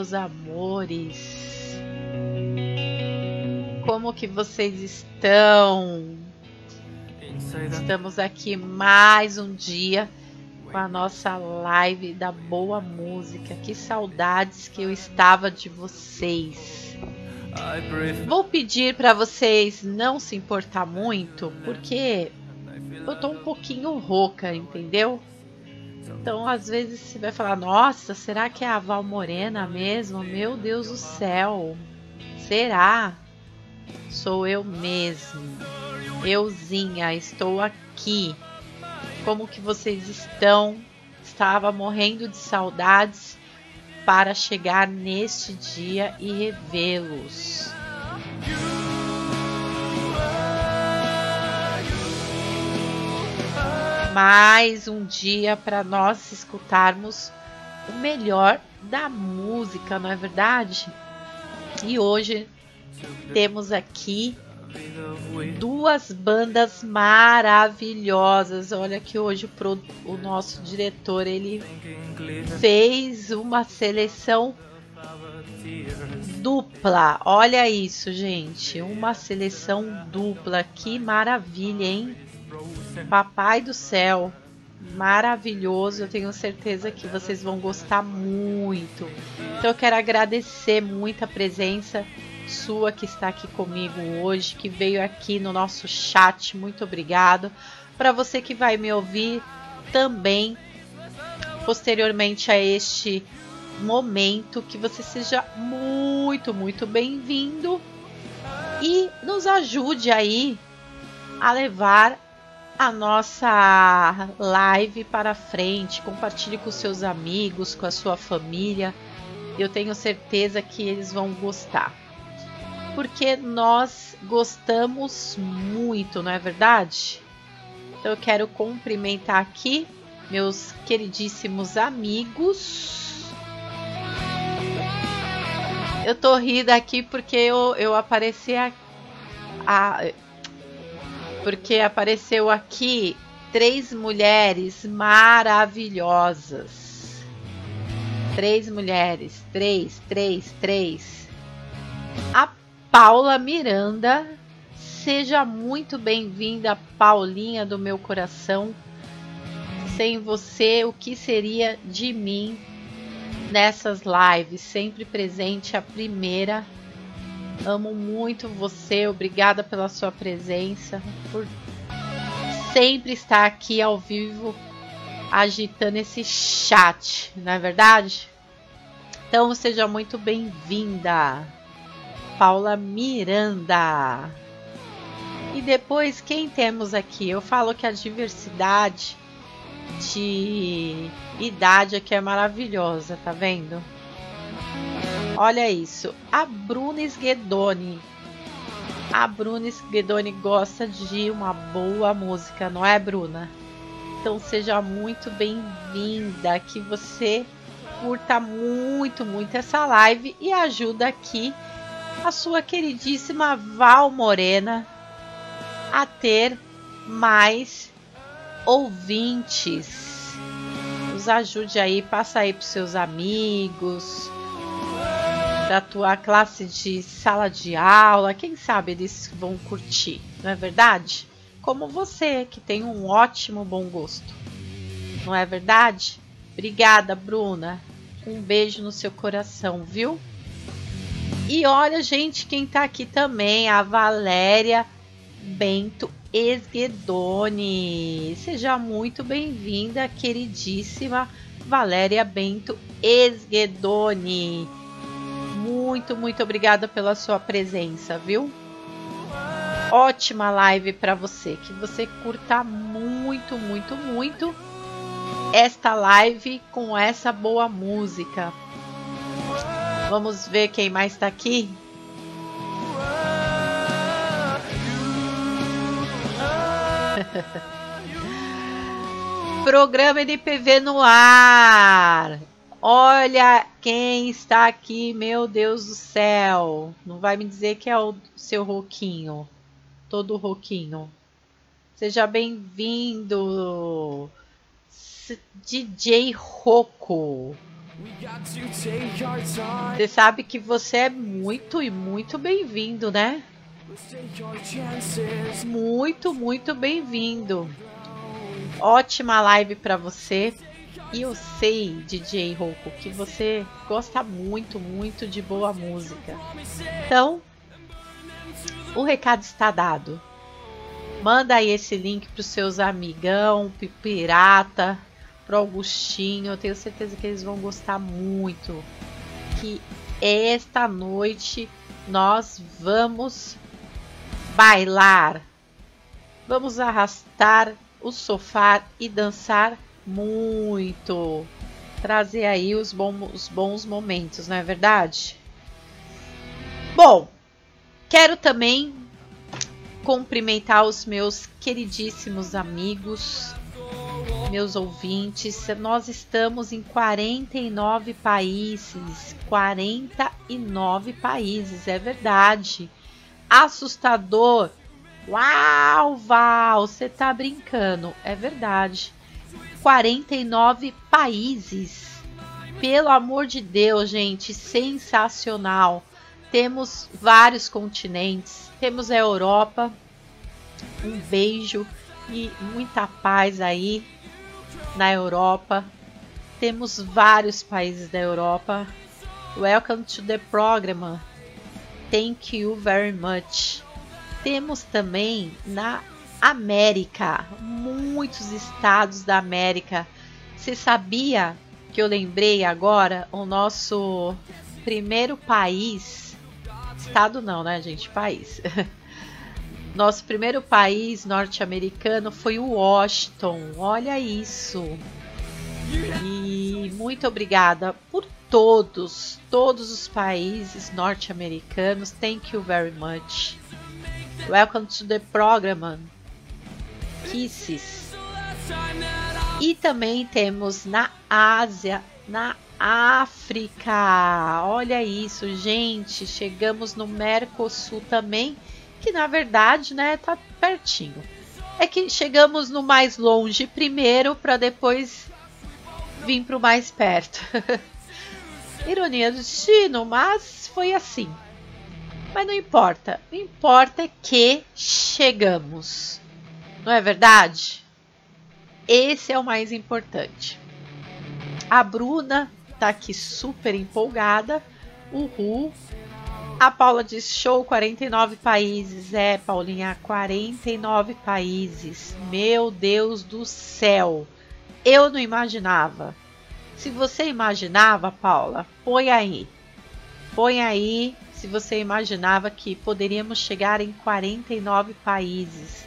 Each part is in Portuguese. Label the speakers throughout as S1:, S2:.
S1: meus amores. Como que vocês estão? Estamos aqui mais um dia com a nossa live da boa música. Que saudades que eu estava de vocês. Vou pedir para vocês não se importar muito, porque eu tô um pouquinho rouca, entendeu? Então, às vezes você vai falar: Nossa, será que é a Val Morena mesmo? Meu Deus do céu, será? Sou eu mesmo, euzinha, estou aqui. Como que vocês estão? Estava morrendo de saudades para chegar neste dia e revê-los. Mais um dia para nós escutarmos o melhor da música, não é verdade? E hoje temos aqui duas bandas maravilhosas. Olha que hoje pro, o nosso diretor ele fez uma seleção dupla. Olha isso, gente, uma seleção dupla. Que maravilha, hein? Papai do céu, maravilhoso. Eu tenho certeza que vocês vão gostar muito. Então eu quero agradecer muito a presença sua que está aqui comigo hoje, que veio aqui no nosso chat. Muito obrigado. Para você que vai me ouvir também posteriormente a este momento, que você seja muito, muito bem-vindo e nos ajude aí a levar a nossa live para frente, compartilhe com seus amigos, com a sua família. Eu tenho certeza que eles vão gostar. Porque nós gostamos muito, não é verdade? Então eu quero cumprimentar aqui meus queridíssimos amigos. Eu tô rindo aqui porque eu, eu apareci a, a porque apareceu aqui três mulheres maravilhosas. Três mulheres, três, três, três. A Paula Miranda, seja muito bem-vinda, Paulinha do meu coração. Sem você, o que seria de mim nessas lives? Sempre presente, a primeira Amo muito você, obrigada pela sua presença, por sempre estar aqui ao vivo agitando esse chat, não é verdade? Então seja muito bem-vinda, Paula Miranda. E depois, quem temos aqui? Eu falo que a diversidade de idade aqui é maravilhosa, tá vendo? Olha isso. A Bruna Sguedoni. A Bruna Sguedoni gosta de uma boa música, não é, Bruna? Então seja muito bem-vinda. Que você curta muito, muito essa live e ajuda aqui a sua queridíssima Val Morena a ter mais ouvintes. Nos ajude aí, passa aí para seus amigos, da tua classe de sala de aula, quem sabe eles vão curtir, não é verdade? Como você, que tem um ótimo bom gosto, não é verdade? Obrigada, Bruna. Um beijo no seu coração, viu? E olha, gente, quem tá aqui também, a Valéria Bento Esguedoni. Seja muito bem-vinda, queridíssima Valéria Bento Esguedoni. Muito, muito obrigada pela sua presença, viu? Ótima live para você, que você curta muito, muito, muito esta live com essa boa música. Vamos ver quem mais está aqui. Programa NPV no ar. Olha quem está aqui, meu Deus do céu. Não vai me dizer que é o seu Roquinho. Todo Roquinho. Seja bem-vindo. DJ Roco. Você sabe que você é muito e muito bem-vindo, né? Muito, muito bem-vindo. Ótima live para você. E eu sei, DJ Rouco, que você gosta muito, muito de boa música. Então, o recado está dado. Manda aí esse link para os seus amigão, pirata, pro Augustinho. Eu tenho certeza que eles vão gostar muito. Que esta noite nós vamos bailar. Vamos arrastar o sofá e dançar muito. Trazer aí os bons, os bons momentos, não é verdade? Bom, quero também cumprimentar os meus queridíssimos amigos, meus ouvintes. Nós estamos em 49 países. 49 países, é verdade. Assustador. Uau, Val, você tá brincando. É verdade. 49 países. Pelo amor de Deus, gente, sensacional. Temos vários continentes. Temos a Europa. Um beijo e muita paz aí na Europa. Temos vários países da Europa. Welcome to the program. Thank you very much. Temos também na América, muitos estados da América. Você sabia que eu lembrei agora o nosso primeiro país, estado não, né, gente, país. Nosso primeiro país norte-americano foi o Washington. Olha isso. E muito obrigada por todos, todos os países norte-americanos. Thank you very much. Welcome to the program. Kisses. E também temos na Ásia, na África. Olha isso, gente. Chegamos no Mercosul também, que na verdade, né, tá pertinho. É que chegamos no mais longe primeiro para depois vir para o mais perto. Ironia do destino, mas foi assim. Mas não importa. O importa é que chegamos. Não é verdade? Esse é o mais importante. A Bruna tá aqui super empolgada. Uhul. A Paula diz show 49 países. É, Paulinha, 49 países. Meu Deus do céu. Eu não imaginava. Se você imaginava, Paula, põe aí. Põe aí se você imaginava que poderíamos chegar em 49 países.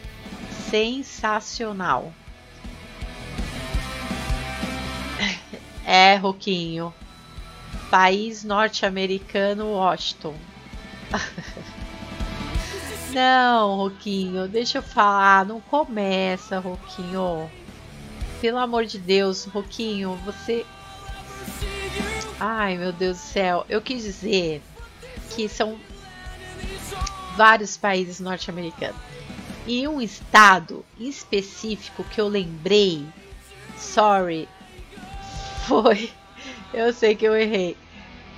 S1: Sensacional. É, Roquinho. País norte-americano, Washington. Não, Roquinho, deixa eu falar. Não começa, Roquinho. Pelo amor de Deus, Roquinho, você Ai, meu Deus do céu. Eu quis dizer que são vários países norte-americanos. E um estado específico que eu lembrei, sorry, foi. Eu sei que eu errei.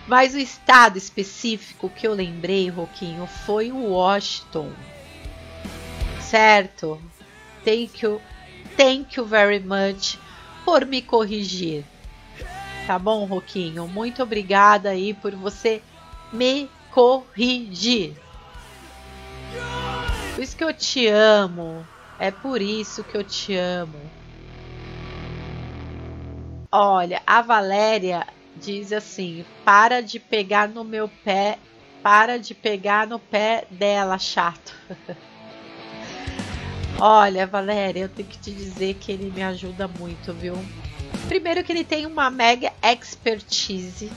S1: Mas o estado específico que eu lembrei, Roquinho, foi o Washington. Certo? Thank you, thank you very much por me corrigir. Tá bom, Roquinho? Muito obrigada aí por você me corrigir. Por isso que eu te amo. É por isso que eu te amo. Olha, a Valéria diz assim: para de pegar no meu pé, para de pegar no pé dela, chato. Olha, Valéria, eu tenho que te dizer que ele me ajuda muito, viu? Primeiro que ele tem uma mega expertise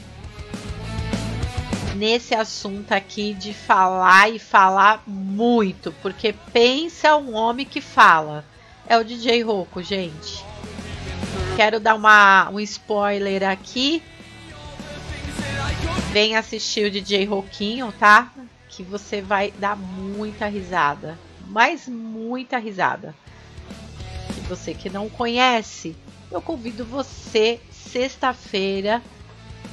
S1: nesse assunto aqui de falar e falar muito, porque pensa um homem que fala. É o DJ Rocco, gente. Quero dar uma, um spoiler aqui. Vem assistir o DJ Roquinho, tá? Que você vai dar muita risada. Mas muita risada. E você que não conhece, eu convido você sexta-feira.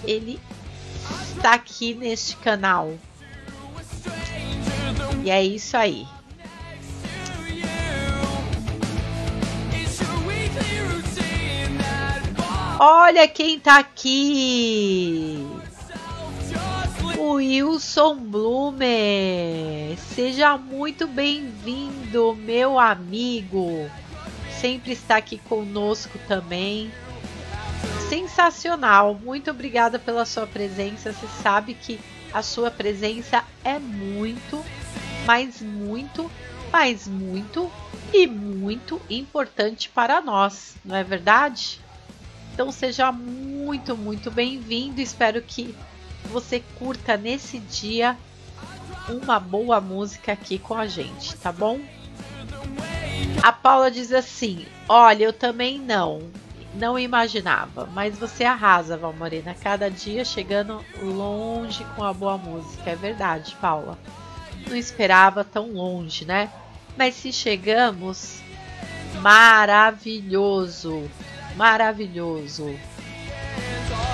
S1: Ele está aqui neste canal. E é isso aí. Olha quem tá aqui! O Wilson Blumer! Seja muito bem-vindo, meu amigo! Sempre está aqui conosco também. Sensacional! Muito obrigada pela sua presença. Você sabe que a sua presença é muito, mas muito, mas muito e muito importante para nós, não é verdade? Então seja muito, muito bem-vindo. Espero que você curta nesse dia uma boa música aqui com a gente, tá bom? A Paula diz assim: Olha, eu também não, não imaginava, mas você arrasa, Valmorena, cada dia chegando longe com a boa música. É verdade, Paula. Não esperava tão longe, né? Mas se chegamos, maravilhoso maravilhoso.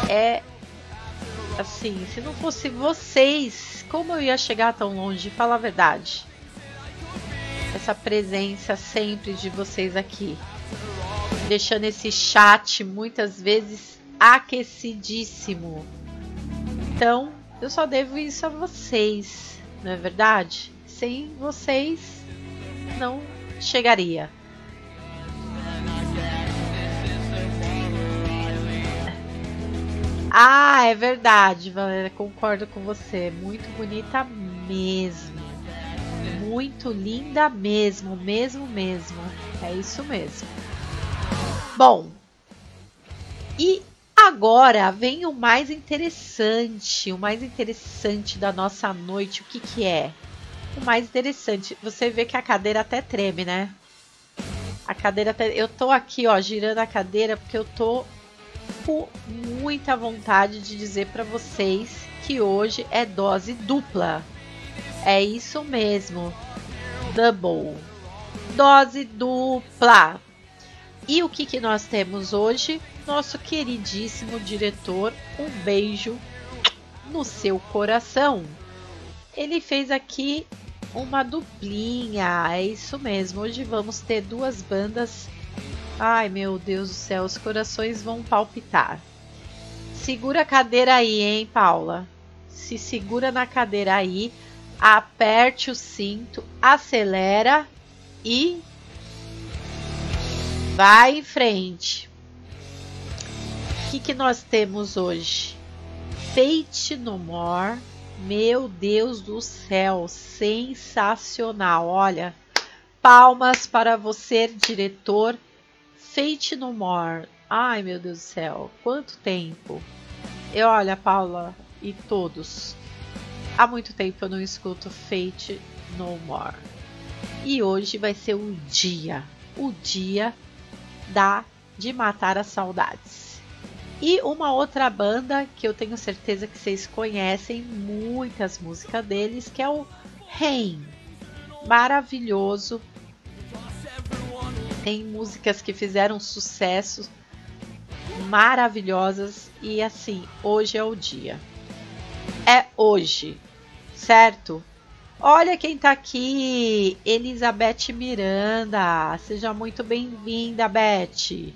S1: É assim, se não fosse vocês, como eu ia chegar tão longe? Fala a verdade. Essa presença sempre de vocês aqui, deixando esse chat muitas vezes aquecidíssimo. Então, eu só devo isso a vocês, não é verdade? Sem vocês, não chegaria. Ah, é verdade, Valéria, concordo com você. Muito bonita mesmo. Muito linda mesmo, mesmo, mesmo. É isso mesmo. Bom, e agora vem o mais interessante, o mais interessante da nossa noite. O que que é? O mais interessante, você vê que a cadeira até treme, né? A cadeira até, eu tô aqui, ó, girando a cadeira porque eu tô com muita vontade de dizer para vocês que hoje é dose dupla. É isso mesmo. Double. Dose dupla. E o que, que nós temos hoje? Nosso queridíssimo diretor, um beijo no seu coração. Ele fez aqui uma duplinha, é isso mesmo. Hoje vamos ter duas bandas Ai, meu Deus do céu, os corações vão palpitar. Segura a cadeira aí, hein, Paula? Se segura na cadeira aí, aperte o cinto, acelera e vai em frente. O que, que nós temos hoje? Fate No More. Meu Deus do céu, sensacional. Olha, palmas para você, diretor Fate No More. Ai, meu Deus do céu, quanto tempo. Eu, olha, Paula e todos. Há muito tempo eu não escuto Fate No More. E hoje vai ser o dia, o dia da de matar as saudades. E uma outra banda que eu tenho certeza que vocês conhecem muitas músicas deles, que é o Rain. Maravilhoso, tem músicas que fizeram sucesso maravilhosas e assim, hoje é o dia. É hoje, certo? Olha quem tá aqui, Elizabeth Miranda. Seja muito bem-vinda, Beth.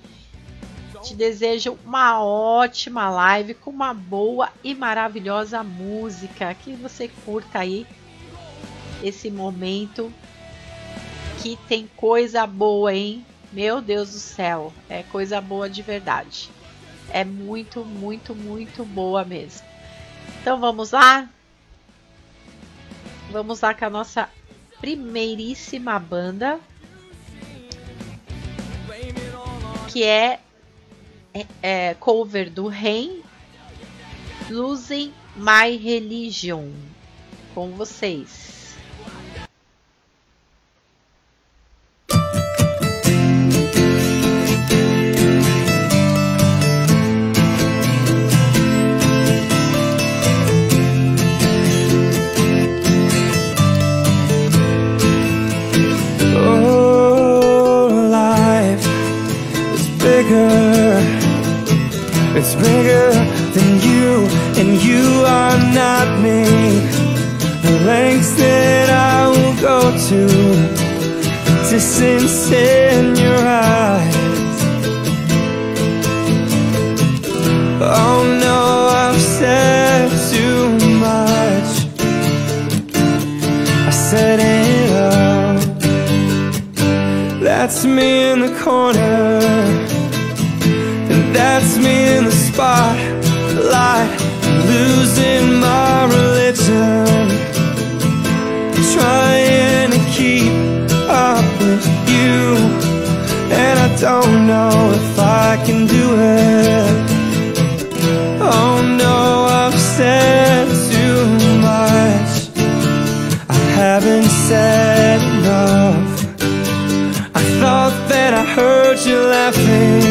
S1: Te desejo uma ótima live com uma boa e maravilhosa música. Que você curta aí esse momento que tem coisa boa, hein? Meu Deus do céu, é coisa boa de verdade. É muito, muito, muito boa mesmo. Então vamos lá? Vamos lá com a nossa primeiríssima banda. Que é, é, é cover do Rain Losing My Religion. Com vocês.
S2: It's bigger than you, and you are not me. The lengths that I will go to, the distance in your eyes. Oh no, I've said too much. I set it up. That's me in the corner. Spotlight Losing my religion. Trying to keep up with you And I don't know if I can do it. Oh no, I've said too much. I haven't said enough. I thought that I heard you laughing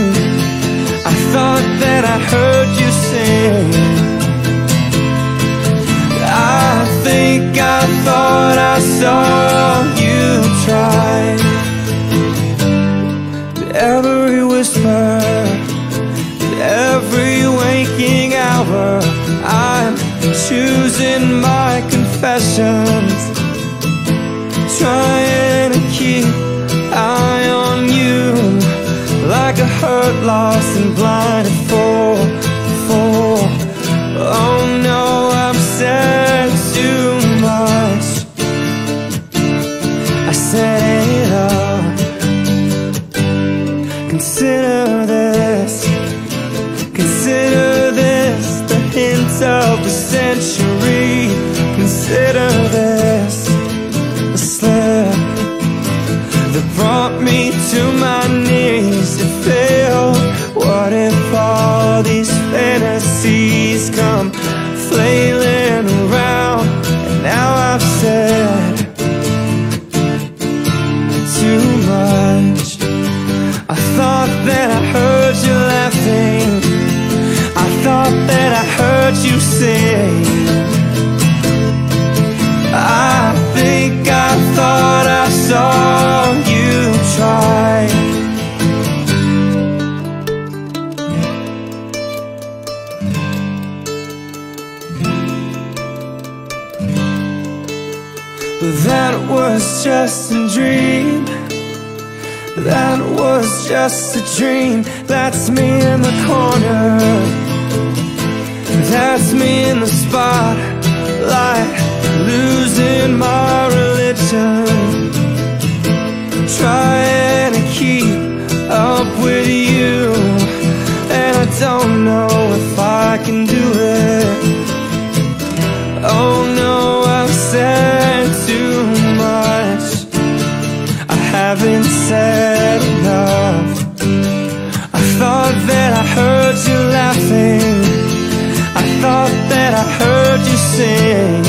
S2: thought that I heard you sing. I think I thought I saw you try. Every whisper Every waking hour I'm choosing my confessions. Trying to keep eye on you like a hurt, lost and blinded just a dream. That's me in the corner. That's me in the spotlight. Losing my religion. Trying to keep up with you. And I don't know if I can do it. Oh no, I've said too much. I haven't said heard you laughing. I thought that I heard you sing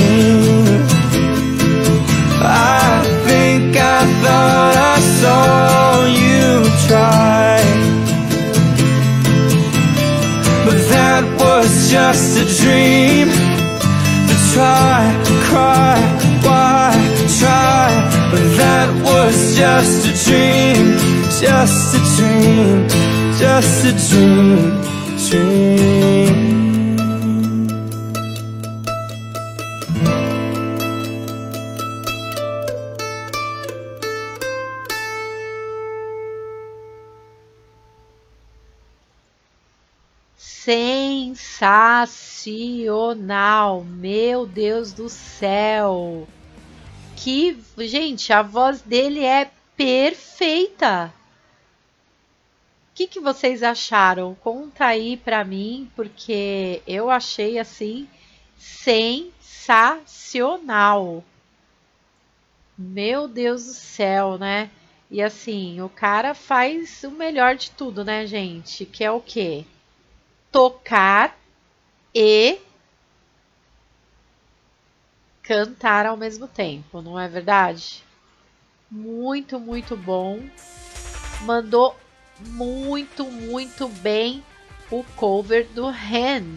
S2: I think I thought I saw you try. But that was just a dream. Try, cry, why try? But that was just a dream, just a dream, just a dream, dream.
S1: sensacional. Meu Deus do céu. Que, gente, a voz dele é perfeita. O que, que vocês acharam? Conta aí pra mim, porque eu achei assim sensacional. Meu Deus do céu, né? E assim, o cara faz o melhor de tudo, né, gente? Que é o quê? Tocar e cantar ao mesmo tempo, não é verdade? Muito, muito bom. Mandou muito, muito bem o cover do Hen.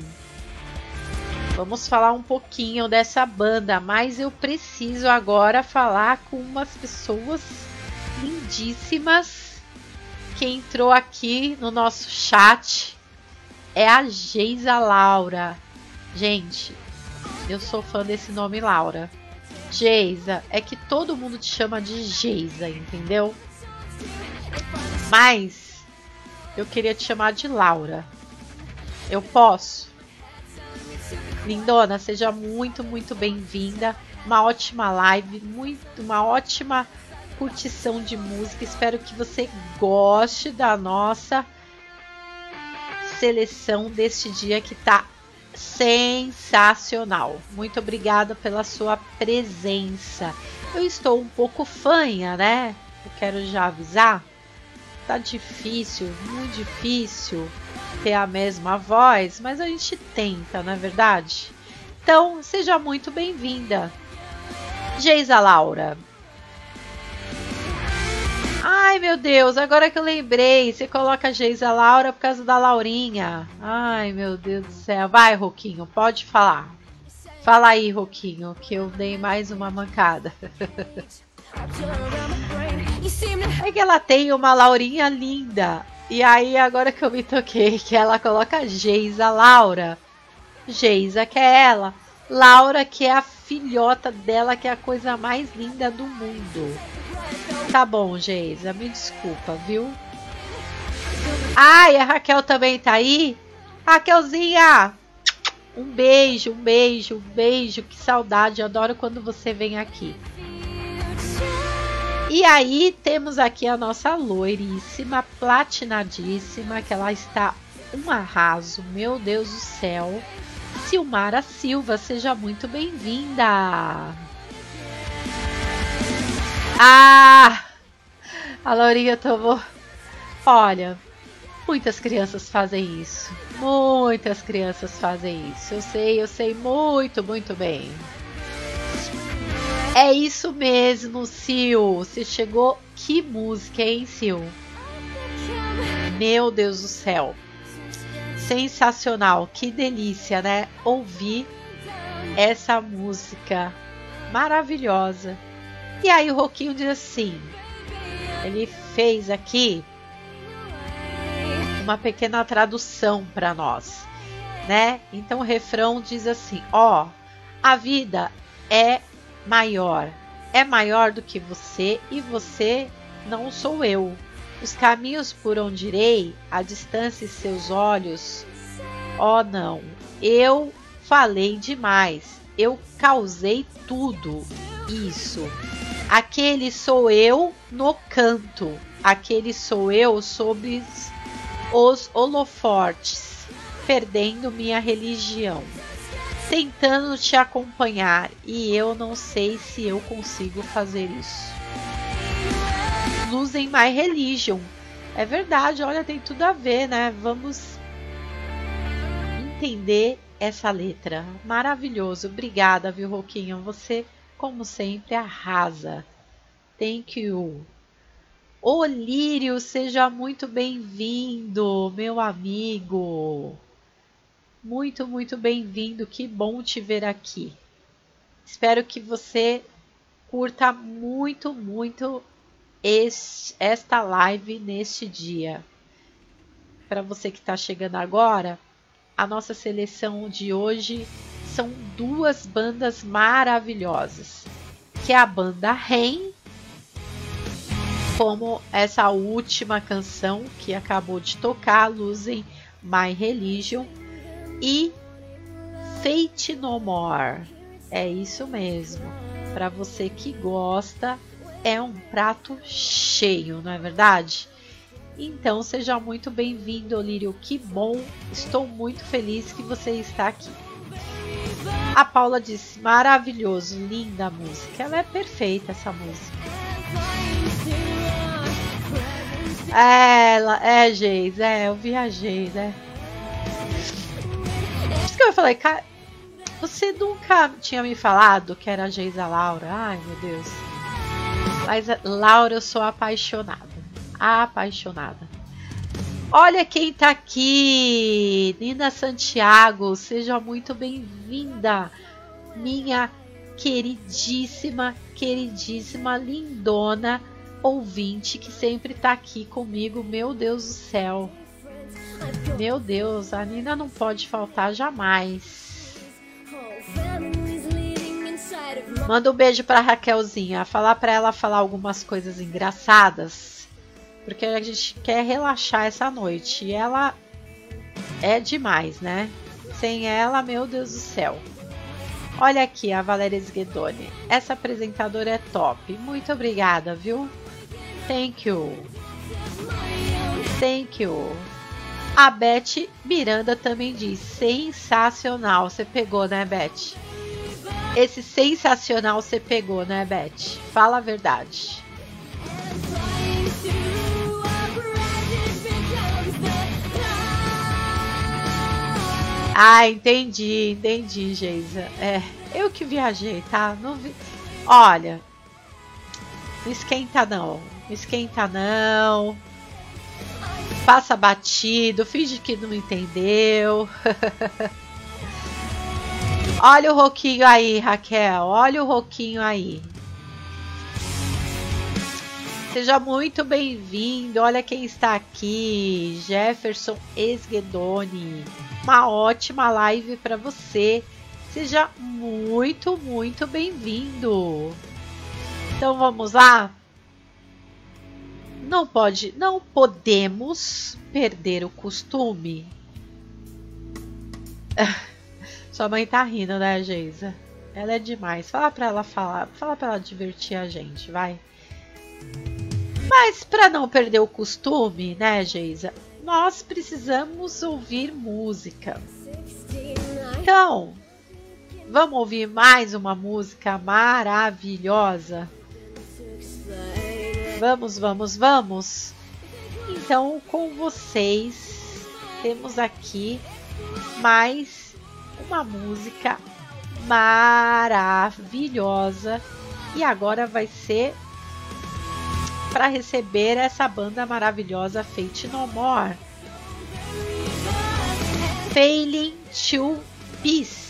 S1: Vamos falar um pouquinho dessa banda, mas eu preciso agora falar com umas pessoas lindíssimas que entrou aqui no nosso chat. É a Geisa Laura. Gente, eu sou fã desse nome Laura. Geisa, é que todo mundo te chama de Geisa, entendeu? Mas eu queria te chamar de Laura. Eu posso? Lindona, seja muito, muito bem-vinda. Uma ótima live, muito, uma ótima curtição de música. Espero que você goste da nossa seleção deste dia que tá sensacional. Muito obrigada pela sua presença. Eu estou um pouco fanha, né? Eu quero já avisar. Tá difícil, muito difícil ter a mesma voz, mas a gente tenta, não é verdade? Então, seja muito bem-vinda. Geisa Laura. Ai, meu Deus, agora que eu lembrei, você coloca Geisa Laura por causa da Laurinha. Ai, meu Deus do céu. Vai, Roquinho, pode falar. Fala aí, Roquinho, que eu dei mais uma mancada. É que ela tem uma Laurinha linda. E aí, agora que eu me toquei, que ela coloca Geisa Laura. Geisa, que é ela. Laura, que é a filhota dela, que é a coisa mais linda do mundo. Tá bom, Geisa, me desculpa, viu? Ai, a Raquel também tá aí? Raquelzinha! Um beijo, um beijo, um beijo. Que saudade, adoro quando você vem aqui. E aí temos aqui a nossa loiríssima, platinadíssima, que ela está um arraso, meu Deus do céu. Silmara Silva, seja muito bem-vinda. Ah! A Laurinha tomou. Olha, muitas crianças fazem isso. Muitas crianças fazem isso. Eu sei, eu sei muito, muito bem. É isso mesmo, Sil. Você chegou. Que música, hein, Sil? Meu Deus do céu. Sensacional. Que delícia, né? Ouvir essa música maravilhosa. E aí o Roquinho diz assim: ele fez aqui uma pequena tradução para nós, né? Então o refrão diz assim: ó, a vida é maior. É maior do que você e você não sou eu. Os caminhos por onde irei, a distância e seus olhos. Oh, não. Eu falei demais. Eu causei tudo isso. Aquele sou eu no canto. Aquele sou eu sobre os holofortes, perdendo minha religião tentando te acompanhar e eu não sei se eu consigo fazer isso. Losing My Religion. É verdade, olha, tem tudo a ver, né? Vamos entender essa letra. Maravilhoso. Obrigada, viu, Roquinho? Você, como sempre, arrasa. Thank you. Olírio, seja muito bem-vindo, meu amigo. Muito, muito bem-vindo. Que bom te ver aqui. Espero que você curta muito, muito este, esta live neste dia. Para você que está chegando agora, a nossa seleção de hoje são duas bandas maravilhosas, que é a banda Rain, como essa última canção que acabou de tocar, Losing My Religion, e Fate No More. É isso mesmo. Para você que gosta, é um prato cheio, não é verdade? Então seja muito bem-vindo, Olírio. Que bom! Estou muito feliz que você está aqui. A Paula disse: maravilhoso, linda a música. Ela é perfeita essa música. É, ela, é, Geis, é, eu viajei, né? Eu falei, cara, você nunca tinha me falado que era a Geisa Laura. Ai, meu Deus. Mas Laura, eu sou apaixonada. Apaixonada. Olha quem tá aqui! Nina Santiago, seja muito bem-vinda, minha queridíssima, queridíssima, lindona ouvinte que sempre tá aqui comigo. Meu Deus do céu! Meu Deus, a Nina não pode faltar jamais. Manda um beijo pra Raquelzinha, falar pra ela falar algumas coisas engraçadas porque a gente quer relaxar essa noite. E ela é demais, né? Sem ela, meu Deus do céu. Olha aqui a Valéria Sguedoni. Essa apresentadora é top. Muito obrigada, viu? Thank you. Thank you. A Beth Miranda também diz: sensacional. Você pegou, né, Beth? Esse sensacional você pegou, né, Beth? Fala a verdade. Ah, entendi, entendi, Geisa. É, eu que viajei, tá? Não vi... Olha, não esquenta não, não esquenta não. Passa batido, finge que não entendeu. olha o roquinho aí, Raquel, olha o roquinho aí. Seja muito bem-vindo. Olha quem está aqui, Jefferson Esguedoni uma ótima live para você. Seja muito, muito bem-vindo. Então vamos lá? Não pode, não podemos perder o costume. Sua mãe tá rindo, né, Geisa? Ela é demais. Fala para ela falar, fala para ela divertir a gente, vai. Mas para não perder o costume, né, Geisa? nós precisamos ouvir música. Então, vamos ouvir mais uma música maravilhosa? Vamos, vamos, vamos! Então, com vocês, temos aqui mais uma música maravilhosa e agora vai ser para receber essa banda maravilhosa Fate No More. Failing to Pieces.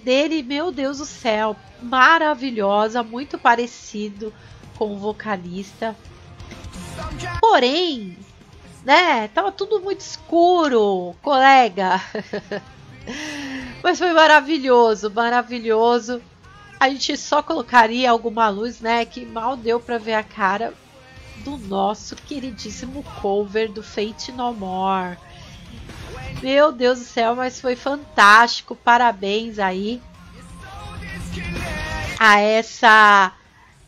S1: Dele, meu Deus do céu, maravilhosa, muito parecido com o vocalista. Porém, né? Tava tudo muito escuro, colega. Mas foi maravilhoso, maravilhoso. A gente só colocaria alguma luz, né? Que mal deu para ver a cara do nosso queridíssimo cover do Fate No More. Meu Deus do céu, mas foi fantástico. Parabéns aí a essa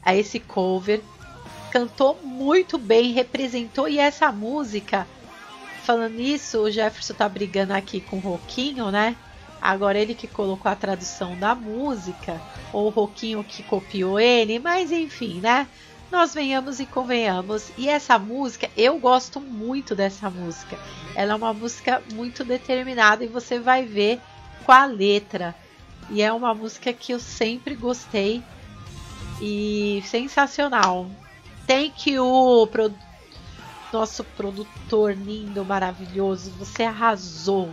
S1: a esse cover. Cantou muito bem, representou e essa música, falando nisso, o Jefferson tá brigando aqui com o Roquinho, né? Agora ele que colocou a tradução da música, ou o Roquinho que copiou ele, mas enfim, né? Nós venhamos e convenhamos. E essa música, eu gosto muito dessa música. Ela é uma música muito determinada e você vai ver com a letra. E é uma música que eu sempre gostei e sensacional. Thank you, pro... nosso produtor lindo, maravilhoso. Você arrasou.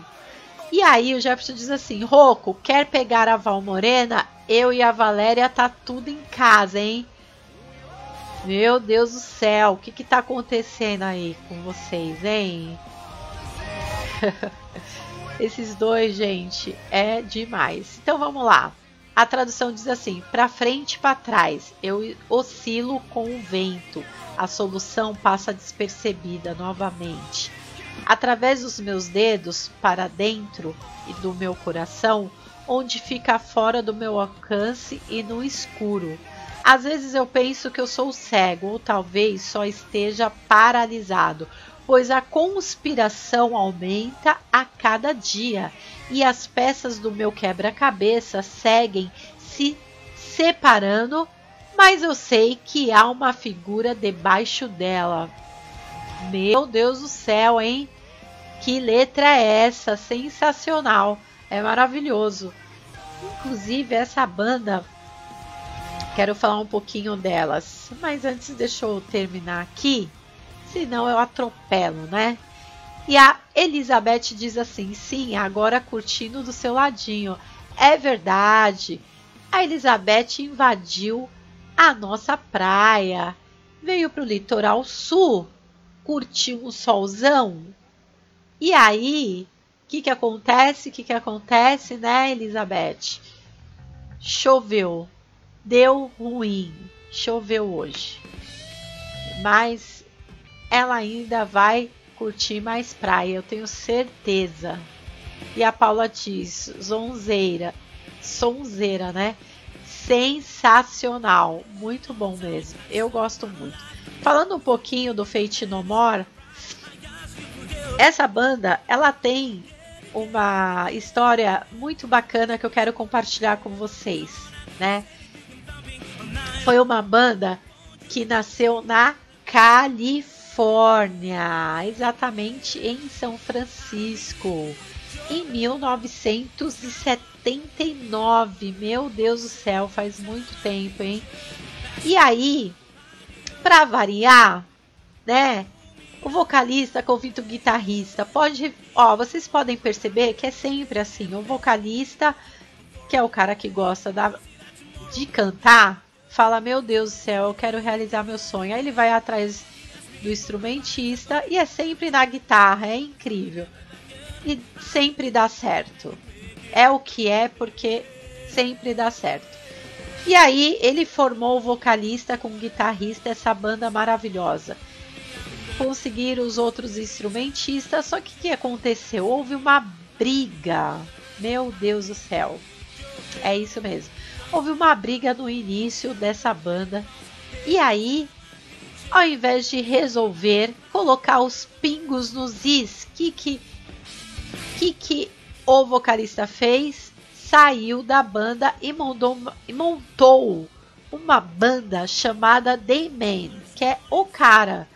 S1: E aí o Jefferson diz assim: Roco, quer pegar a Val Morena? Eu e a Valéria tá tudo em casa, hein? Meu Deus do céu, o que que tá acontecendo aí com vocês, hein? Esses dois, gente, é demais. Então vamos lá. A tradução diz assim: para frente e para trás, eu oscilo com o vento. A solução passa despercebida novamente. através dos meus dedos para dentro e do meu coração, onde fica fora do meu alcance e no escuro. Às vezes eu penso que eu sou cego ou talvez só esteja paralisado, pois a conspiração aumenta a cada dia e as peças do meu quebra-cabeça seguem se separando, mas eu sei que há uma figura debaixo dela. Meu Deus do céu, hein? Que letra é essa? Sensacional! É maravilhoso. Inclusive, essa banda, quero falar um pouquinho delas, mas antes deixa eu terminar aqui, senão eu atropelo, né? E a Elizabeth diz assim: sim, agora curtindo do seu ladinho. É verdade. A Elizabeth invadiu a nossa praia, veio para o litoral sul, curtiu um solzão. E aí, o que, que acontece? O que, que acontece, né, Elizabeth? Choveu, deu ruim, choveu hoje. Mas ela ainda vai curtir mais praia, eu tenho certeza. E a Paula diz: zonzeira, sonzeira, né? Sensacional, muito bom mesmo. Eu gosto muito. Falando um pouquinho do Fate No More, essa banda, ela tem uma história muito bacana que eu quero compartilhar com vocês, né? Foi uma banda que nasceu na Califórnia, exatamente em São Francisco, em 1979. Meu Deus do céu, faz muito tempo, hein? E aí, para variar, né? O vocalista convida o guitarrista. Pode, ó, vocês podem perceber que é sempre assim. O vocalista, que é o cara que gosta da, de cantar, fala: Meu Deus do céu, eu quero realizar meu sonho. Aí ele vai atrás do instrumentista e é sempre na guitarra. É incrível. E sempre dá certo. É o que é porque sempre dá certo. E aí ele formou o vocalista com o guitarrista, essa banda maravilhosa conseguir os outros instrumentistas. Só que o que aconteceu? Houve uma briga. Meu Deus do céu. É isso mesmo. Houve uma briga no início dessa banda. E aí, ao invés de resolver colocar os pingos nos is, que que, que, que o vocalista fez? Saiu da banda e montou, e montou uma banda chamada The Man, que é o cara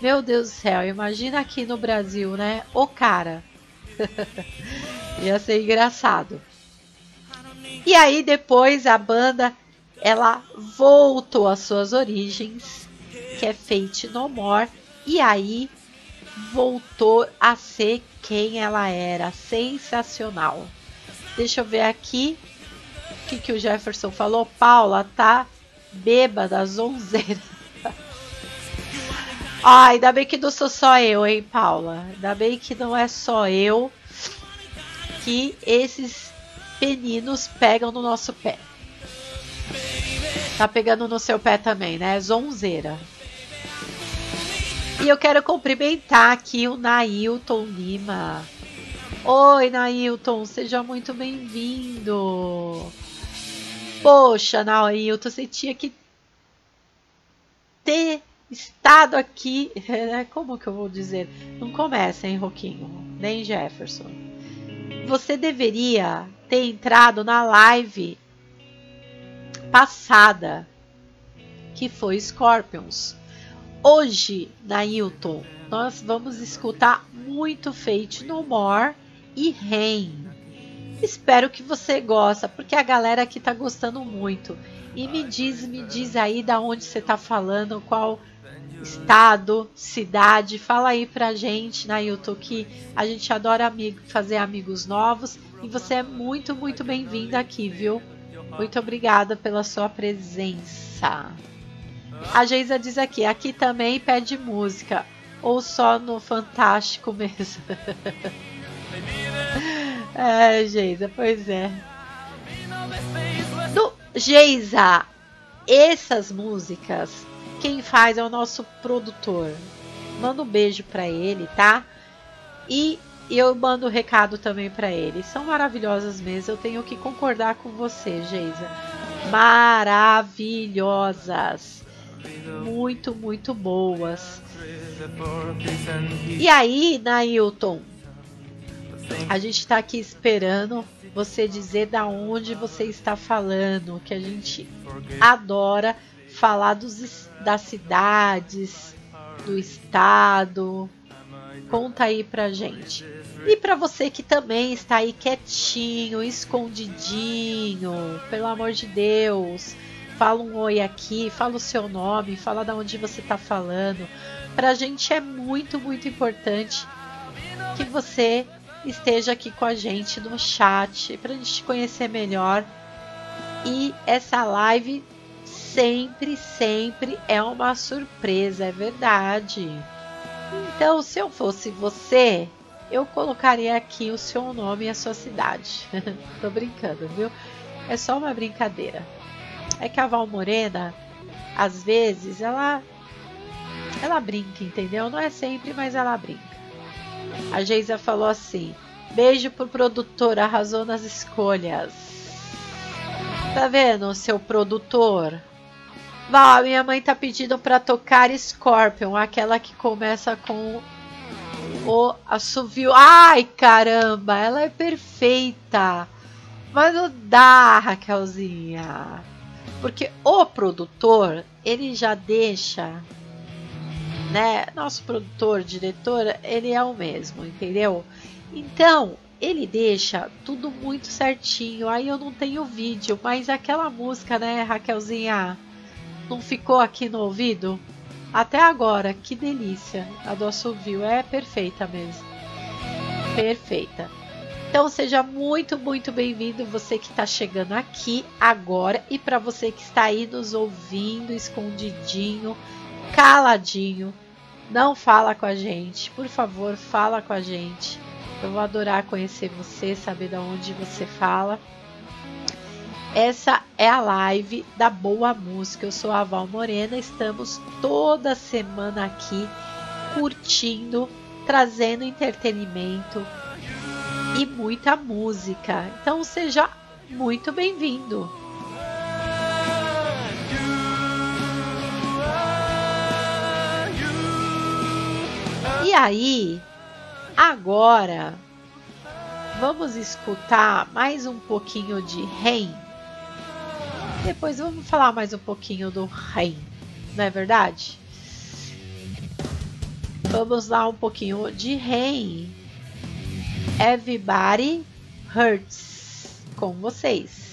S1: meu Deus do céu, imagina aqui no Brasil, né? O cara. Ia ser engraçado. E aí depois a banda ela voltou às suas origens, que é Fate No More, e aí voltou a ser quem ela era, sensacional. Deixa eu ver aqui o que, que o Jefferson falou. Paula tá bêbada, zonzeira. Ai, ainda bem que não sou só eu, hein, Paula? Ainda bem que não é só eu que esses peninos pegam no nosso pé. Tá pegando no seu pé também, né? Zonzeira. E eu quero cumprimentar aqui o Nailton Lima. Oi, Nailton, seja muito bem-vindo. Poxa, Nailton, você tinha que ter estado aqui. Né? Como que eu vou dizer? Não começa, hein, Roquinho? Nem Jefferson. Você deveria ter entrado na live passada, que foi Scorpions. Hoje, na Hilton, nós vamos escutar muito Fate No More e Rain. Espero que você gosta, porque a galera aqui tá gostando muito. E me diz, me diz aí da onde você tá falando, qual estado, cidade. Fala aí pra gente na YouTube que a gente adora amigo, fazer amigos novos e você é muito, muito bem-vinda aqui, viu? Muito obrigada pela sua presença. A Geisa diz aqui, aqui também pede música ou só no Fantástico mesmo. é, Geisa, pois é. No, Geisa, essas músicas quem faz é o nosso produtor. Manda um beijo para ele, tá? E eu mando um recado também para eles. São maravilhosas mesmo. Eu tenho que concordar com você, Geisa. Maravilhosas. Muito, muito boas. E aí, Nailton, a gente está aqui esperando você dizer da onde você está falando, que a gente adora falar dos, das cidades, do estado. Conta aí pra gente. E para você que também está aí quietinho, escondidinho, pelo amor de Deus, fala um oi aqui, fala o seu nome, fala da onde você está falando. Pra gente é muito, muito importante que você esteja aqui com a gente no chat para a gente te conhecer melhor. E essa live sempre, sempre é uma surpresa, é verdade. Então, se eu fosse você, eu colocaria aqui o seu nome e a sua cidade. Tô brincando, viu? É só uma brincadeira. É que a Val Morena, às vezes, ela ela brinca, entendeu? Não é sempre, mas ela brinca. A Geisa falou assim: beijo pro produtor, arrasou nas escolhas. Tá vendo, seu produtor? Val, minha mãe tá pedindo pra tocar Scorpion, aquela que começa com o assovio. Ai, caramba, ela é perfeita. Mas não dá, Raquelzinha. Porque o produtor, ele já deixa, né? Nosso produtor, diretor, ele é o mesmo, entendeu? Então, ele deixa tudo muito certinho. Aí eu não tenho vídeo, mas aquela música, né, Raquelzinha, não ficou aqui no ouvido? Até agora, que delícia. A do assovio é perfeita mesmo. Perfeita. Então seja muito, muito bem-vindo você que está chegando aqui agora e para você que está aí nos ouvindo escondidinho, caladinho, não fala com a gente, por favor, fala com a gente. Eu vou adorar conhecer você, saber de onde você fala. Essa é a live da Boa Música. Eu sou a Val Morena. Estamos toda semana aqui curtindo, trazendo entretenimento e muita música. Então seja muito bem-vindo. E aí, agora vamos escutar mais um pouquinho de Rain. Depois vamos falar mais um pouquinho do Rain, não é verdade? Vamos lá um pouquinho de Rain. Everybody Hurts com vocês.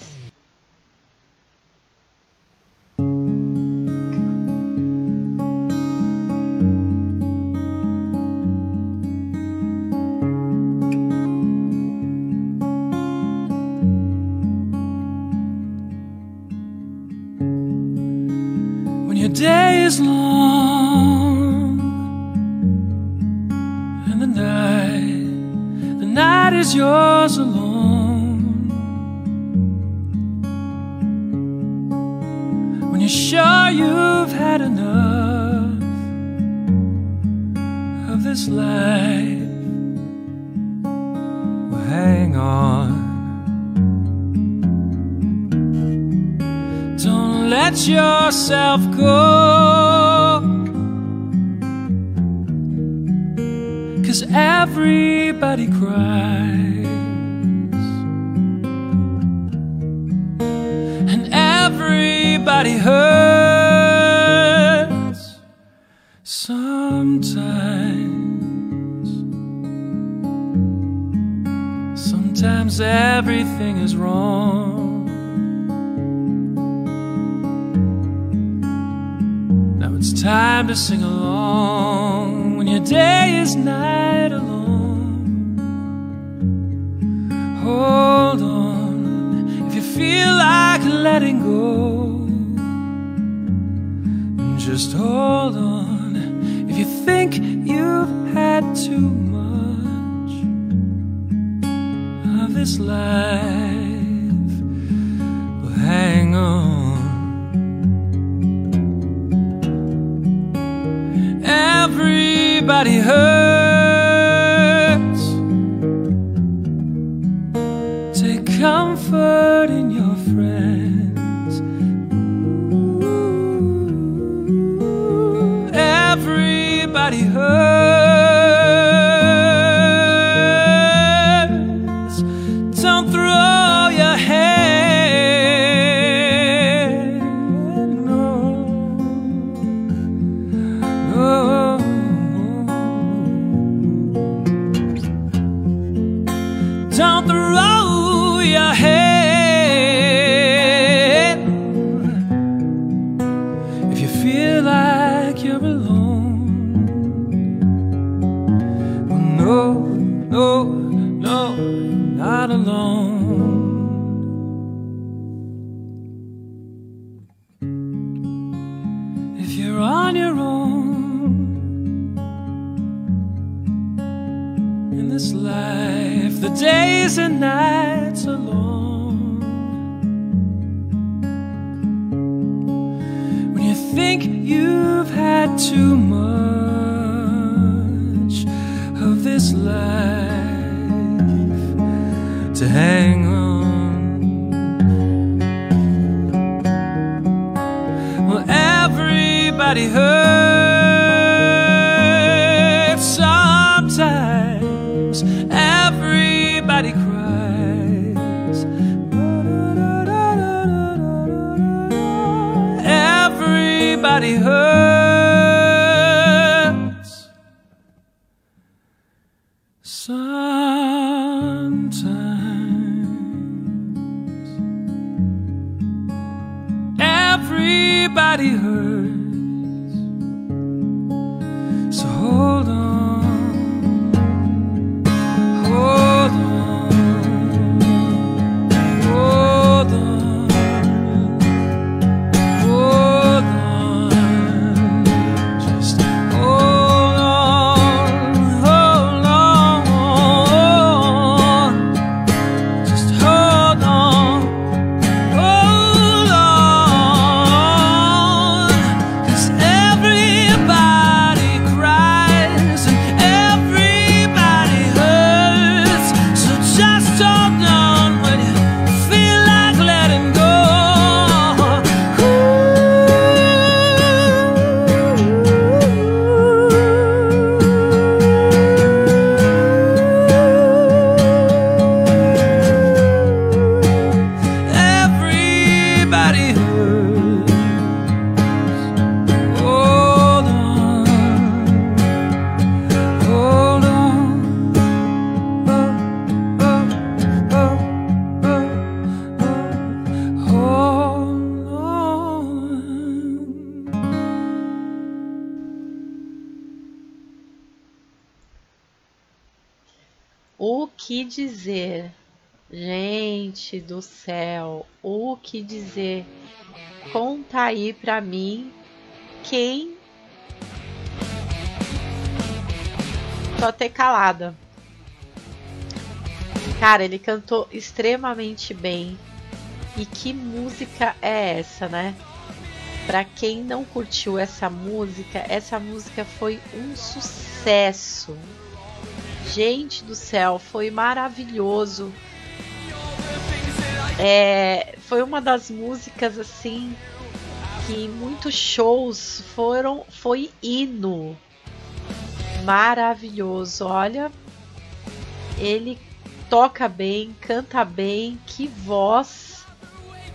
S3: Sing along you've had too much of this life to hang on. Well, everybody hurts
S1: Até calada. Cara, ele cantou extremamente bem. E que música é essa, né? Pra quem não curtiu essa música, essa música foi um sucesso. Gente do céu, foi maravilhoso. É, foi uma das músicas assim que muitos shows foram foi hino. Maravilhoso. Olha, ele toca bem, canta bem, que voz.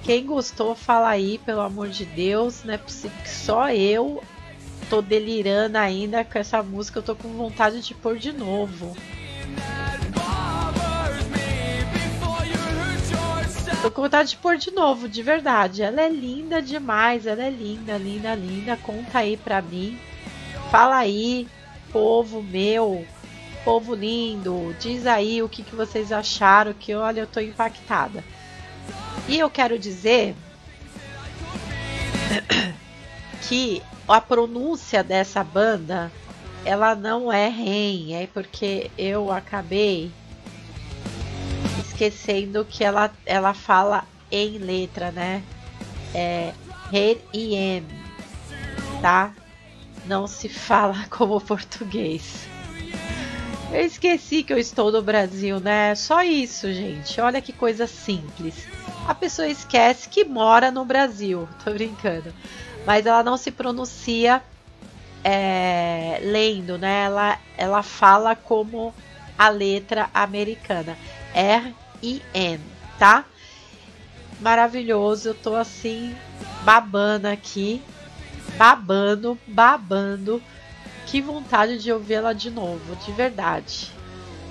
S1: Quem gostou, fala aí, pelo amor de Deus. É que só eu tô delirando ainda com essa música. Eu tô com vontade de pôr de novo. Tô com vontade de pôr de novo, de verdade. Ela é linda demais, ela é linda, linda, linda. Conta aí pra mim. Fala aí, povo meu, povo lindo. Diz aí o que, que vocês acharam, que olha, eu tô impactada. E eu quero dizer que a pronúncia dessa banda ela não é REM, é porque eu acabei esquecendo que ela, ela fala em letra, né? É Re e M, tá? Não se fala como português. Eu esqueci que eu estou no Brasil, né? Só isso, gente. Olha que coisa simples. A pessoa esquece que mora no Brasil. Tô brincando. Mas ela não se pronuncia é, lendo, né? Ela, ela fala como a letra americana. R-I-N, tá? Maravilhoso. Eu tô assim, babando aqui. Babando, babando. Que vontade de ouvi-la de novo, de verdade.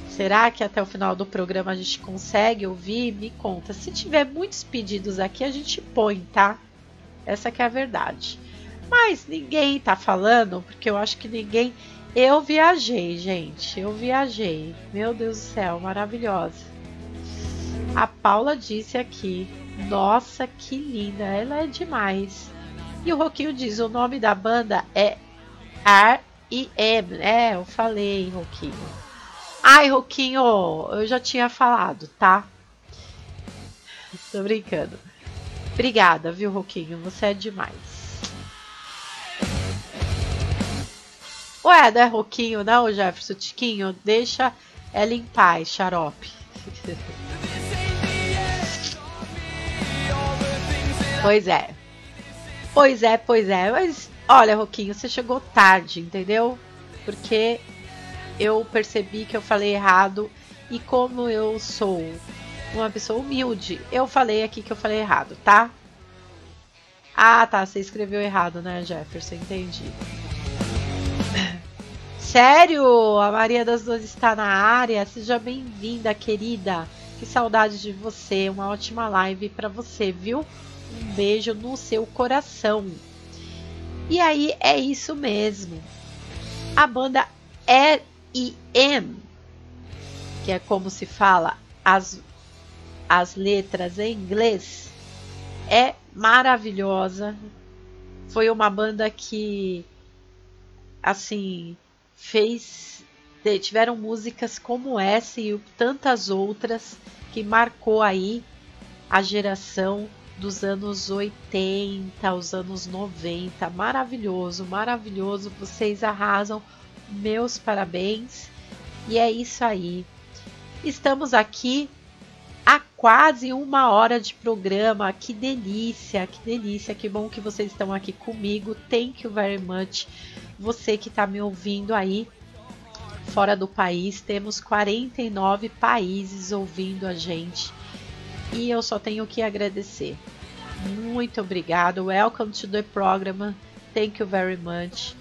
S1: Será que até o final do programa a gente consegue ouvir? Me conta. Se tiver muitos pedidos aqui, a gente põe, tá? Essa que é a verdade. Mas ninguém tá falando, porque eu acho que ninguém. Eu viajei, gente. Eu viajei. Meu Deus do céu, maravilhosa. A Paula disse aqui. Nossa, que linda. Ela é demais. E o Roquinho diz: o nome da banda é R.E.M. É, eu falei, Roquinho. Ai, Roquinho, eu já tinha falado, tá? Tô brincando. Obrigada, viu, Roquinho? Você é demais. Ué, não é Roquinho, não, Jefferson Tiquinho? Deixa ela em paz, xarope. pois é. Pois é, pois é. Mas olha, Roquinho, você chegou tarde, entendeu? Porque eu percebi que eu falei errado e como eu sou uma pessoa humilde, eu falei aqui que eu falei errado, tá? Ah, tá, você escreveu errado, né, Jefferson? Entendi. Sério? A Maria das Duas está na área? Seja bem-vinda, querida. Que saudade de você. Uma ótima live para você, viu? Um beijo no seu coração. E aí é isso mesmo. A banda R.E.M., que é como se fala as, as letras em inglês, é maravilhosa. Foi uma banda que, assim, fez tiveram músicas como essa e tantas outras que marcou aí a geração dos anos 80, os anos 90. Maravilhoso, maravilhoso. Vocês arrasam. Meus parabéns. E é isso aí. Estamos aqui há quase uma hora de programa. Que delícia, que delícia. Que bom que vocês estão aqui comigo. Thank you very much você que está me ouvindo aí fora do país. Temos 49 países ouvindo a gente e eu só tenho que agradecer. Muito obrigado. Welcome to the program. Thank you very much.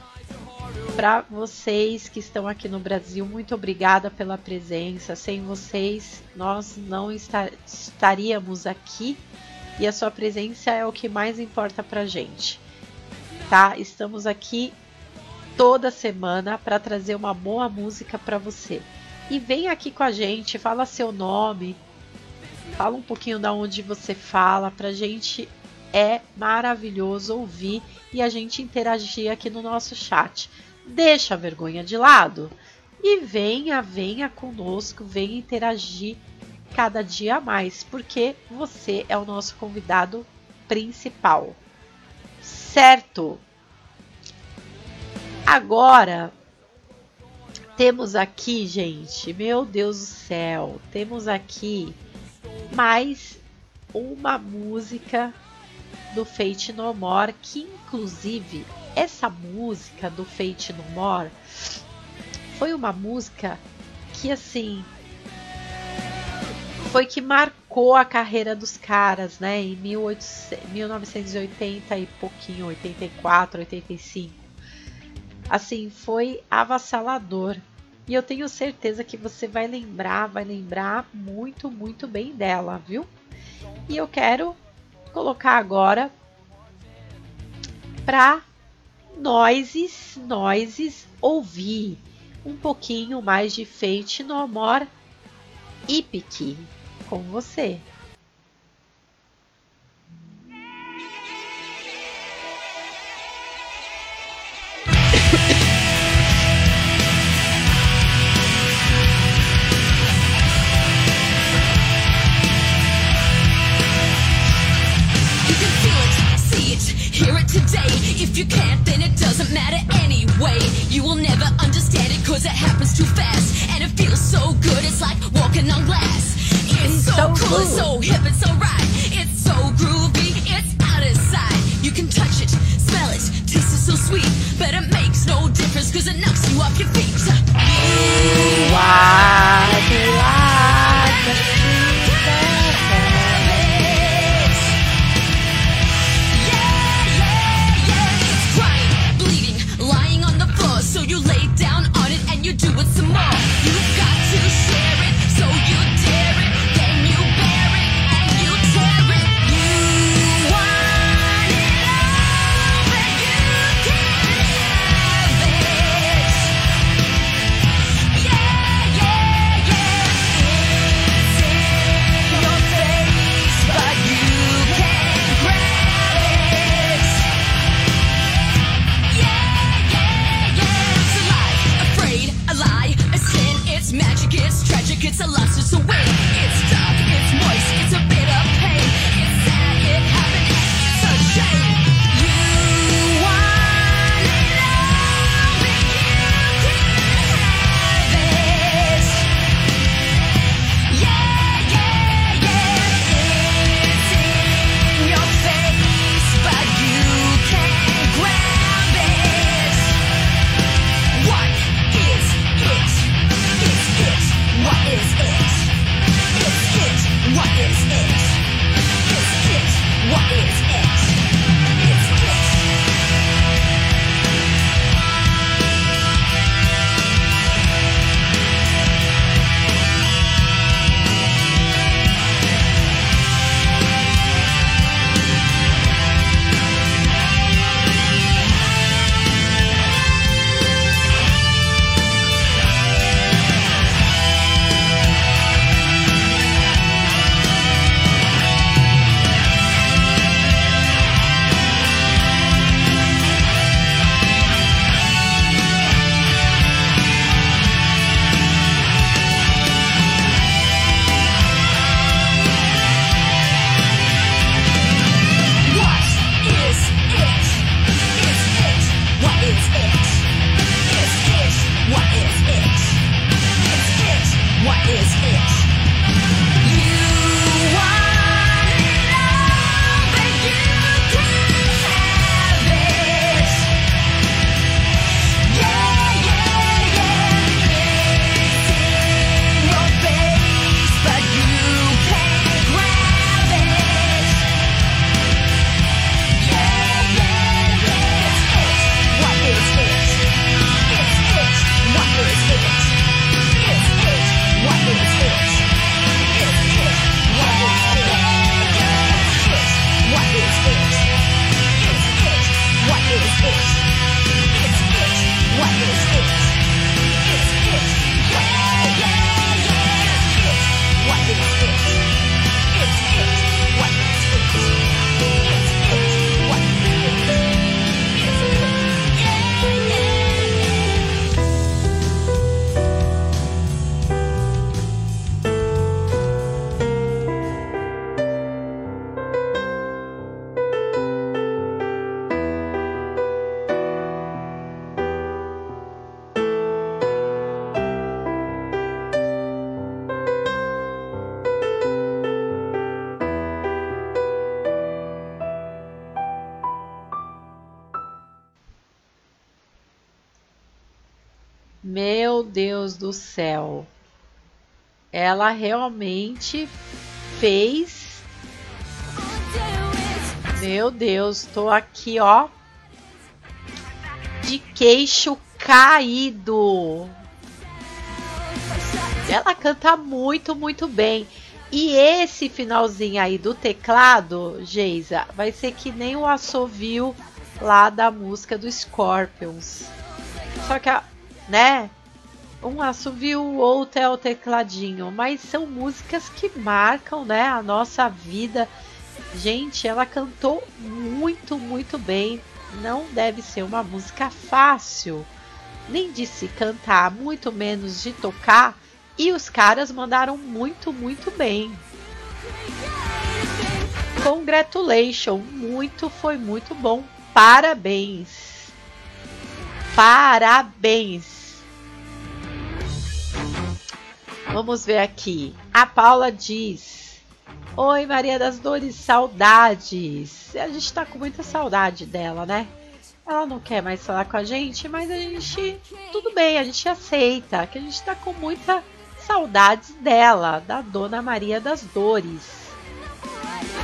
S1: Para vocês que estão aqui no Brasil, muito obrigada pela presença. Sem vocês, nós não estar, estaríamos aqui e a sua presença é o que mais importa para gente. Tá? Estamos aqui toda semana para trazer uma boa música para você. E vem aqui com a gente, fala seu nome, fala um pouquinho da onde você fala, pra gente é maravilhoso ouvir e a gente interagir aqui no nosso chat. Deixa a vergonha de lado e venha, venha conosco, venha interagir cada dia mais, porque você é o nosso convidado principal. Certo? Agora temos aqui, gente, meu Deus do céu, temos aqui mais uma música do Fate No More, que inclusive essa música do Fate No More foi uma música que assim foi que marcou a carreira dos caras, né? Em 1800, 1980 e pouquinho, 84, 85 assim, foi avassalador. E eu tenho certeza que você vai lembrar, vai lembrar muito, muito bem dela, viu? E eu quero colocar agora para nós, nós ouvir um pouquinho mais de Fate No More Epic com você.
S4: you can't, then it doesn't matter anyway.
S1: You will never understand it cause it happens too fast. And it feels so good, it's like walking on glass. It's, it's so,
S4: so,
S1: cool, it's so hip, it's so
S4: alright. do céu. Ela realmente fez. Meu Deus, tô aqui, ó. De queixo caído. Ela canta muito, muito bem. E esse finalzinho aí do teclado, Geisa, vai ser que nem o assovio lá da música do Scorpions. Só que, a, né? um assovio ou outro é o tecladinho, mas são músicas que marcam, né, a nossa vida. Gente, ela cantou muito, muito bem. Não deve ser uma música fácil, nem de se cantar, muito menos de tocar. E os caras mandaram muito, muito bem. Congratulations, muito foi muito bom. Parabéns.
S1: Parabéns. Vamos ver aqui. A Paula diz: Oi, Maria das Dores, saudades. A gente tá com muita saudade dela, né? Ela não quer mais falar com a gente, mas a gente. Tudo bem, a gente aceita. Que a gente tá com muita saudades dela, da Dona Maria das Dores.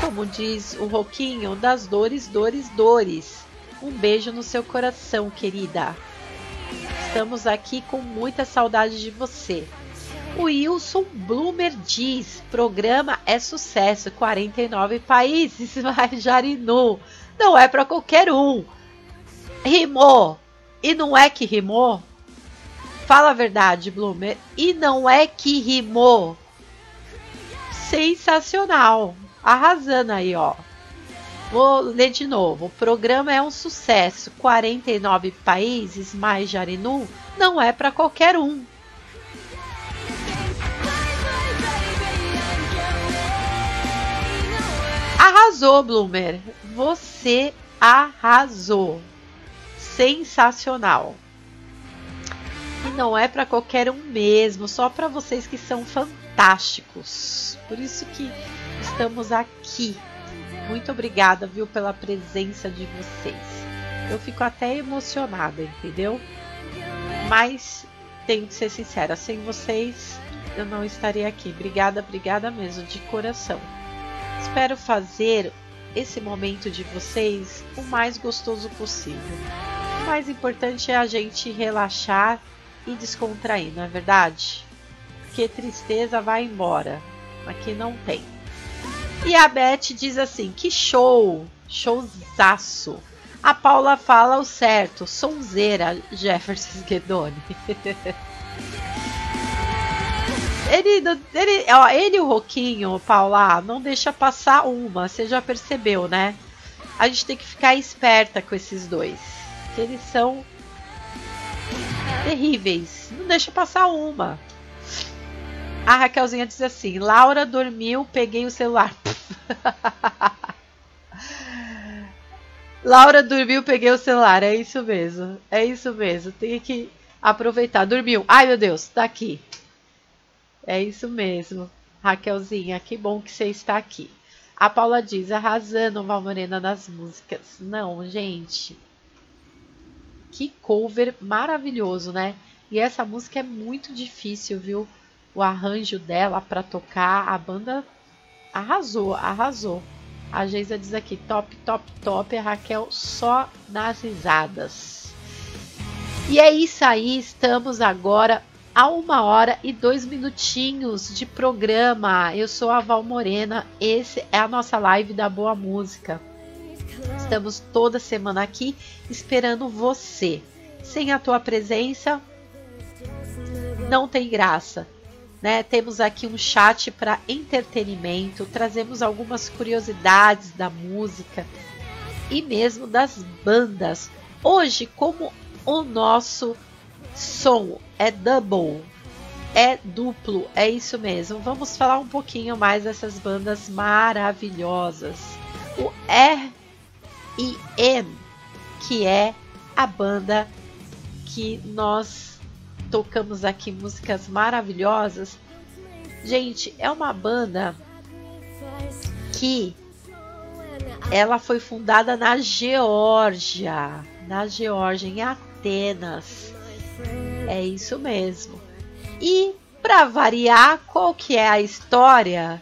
S1: Como diz o Roquinho, das dores, dores, dores. Um beijo no seu coração, querida. Estamos aqui com muita saudade de você. O Wilson Bloomer diz: programa é sucesso, 49 países, mas Jarinu não é para qualquer um. Rimou. E não é que rimou? Fala a verdade, Bloomer. E não é que rimou. Sensacional. Arrasando aí, ó. Vou ler de novo. O programa é um sucesso. 49 países mais Jarinu não é para qualquer um. Arrasou, Bloomer. Você arrasou. Sensacional. E não é para qualquer um mesmo, só para vocês que são fantásticos. Por isso que estamos aqui. Muito obrigada, viu, pela presença de vocês. Eu fico até emocionada, entendeu? Mas tenho que ser sincera, sem vocês eu não estaria aqui. Obrigada, obrigada mesmo, de coração. Espero fazer esse momento de vocês o mais gostoso possível. O mais importante é a gente relaxar e descontrair, não é verdade? Porque tristeza vai embora. Aqui não tem. E a Beth diz assim: que show! Showzaço! A Paula fala o certo, sonzeira Jefferson Guedoni. ele, ele, ó, ele o Roquinho, Paula, não deixa passar uma, você já percebeu, né? A gente tem que ficar esperta com esses dois. Eles são terríveis. Não deixa passar uma. A Raquelzinha diz assim: Laura dormiu, peguei o celular. Laura dormiu, peguei o celular. É isso mesmo. É isso mesmo. Tem que aproveitar. Dormiu. Ai, meu Deus, tá aqui. É isso mesmo. Raquelzinha, que bom que você está aqui. A Paula diz: arrasando Valmorena nas músicas. Não, gente. Que cover maravilhoso, né? E essa música é muito difícil, viu? O arranjo dela para tocar, a banda arrasou, arrasou. A Geisa diz aqui: top, top, top. A Raquel só nas risadas. E é isso aí, estamos agora a uma hora e dois minutinhos de programa. Eu sou a Val Morena, esse é a nossa live da boa música. Estamos toda semana aqui esperando você. Sem a tua presença, não tem graça. Né? Temos aqui um chat para entretenimento, trazemos algumas curiosidades da música e mesmo das bandas. Hoje, como o nosso som é double, é duplo, é isso mesmo. Vamos falar um pouquinho mais dessas bandas maravilhosas. O R&M, que é a banda que nós tocamos aqui músicas maravilhosas. Gente, é uma banda que ela foi fundada na Geórgia, na Geórgia, em Atenas. É isso mesmo. E para variar, qual que é a história?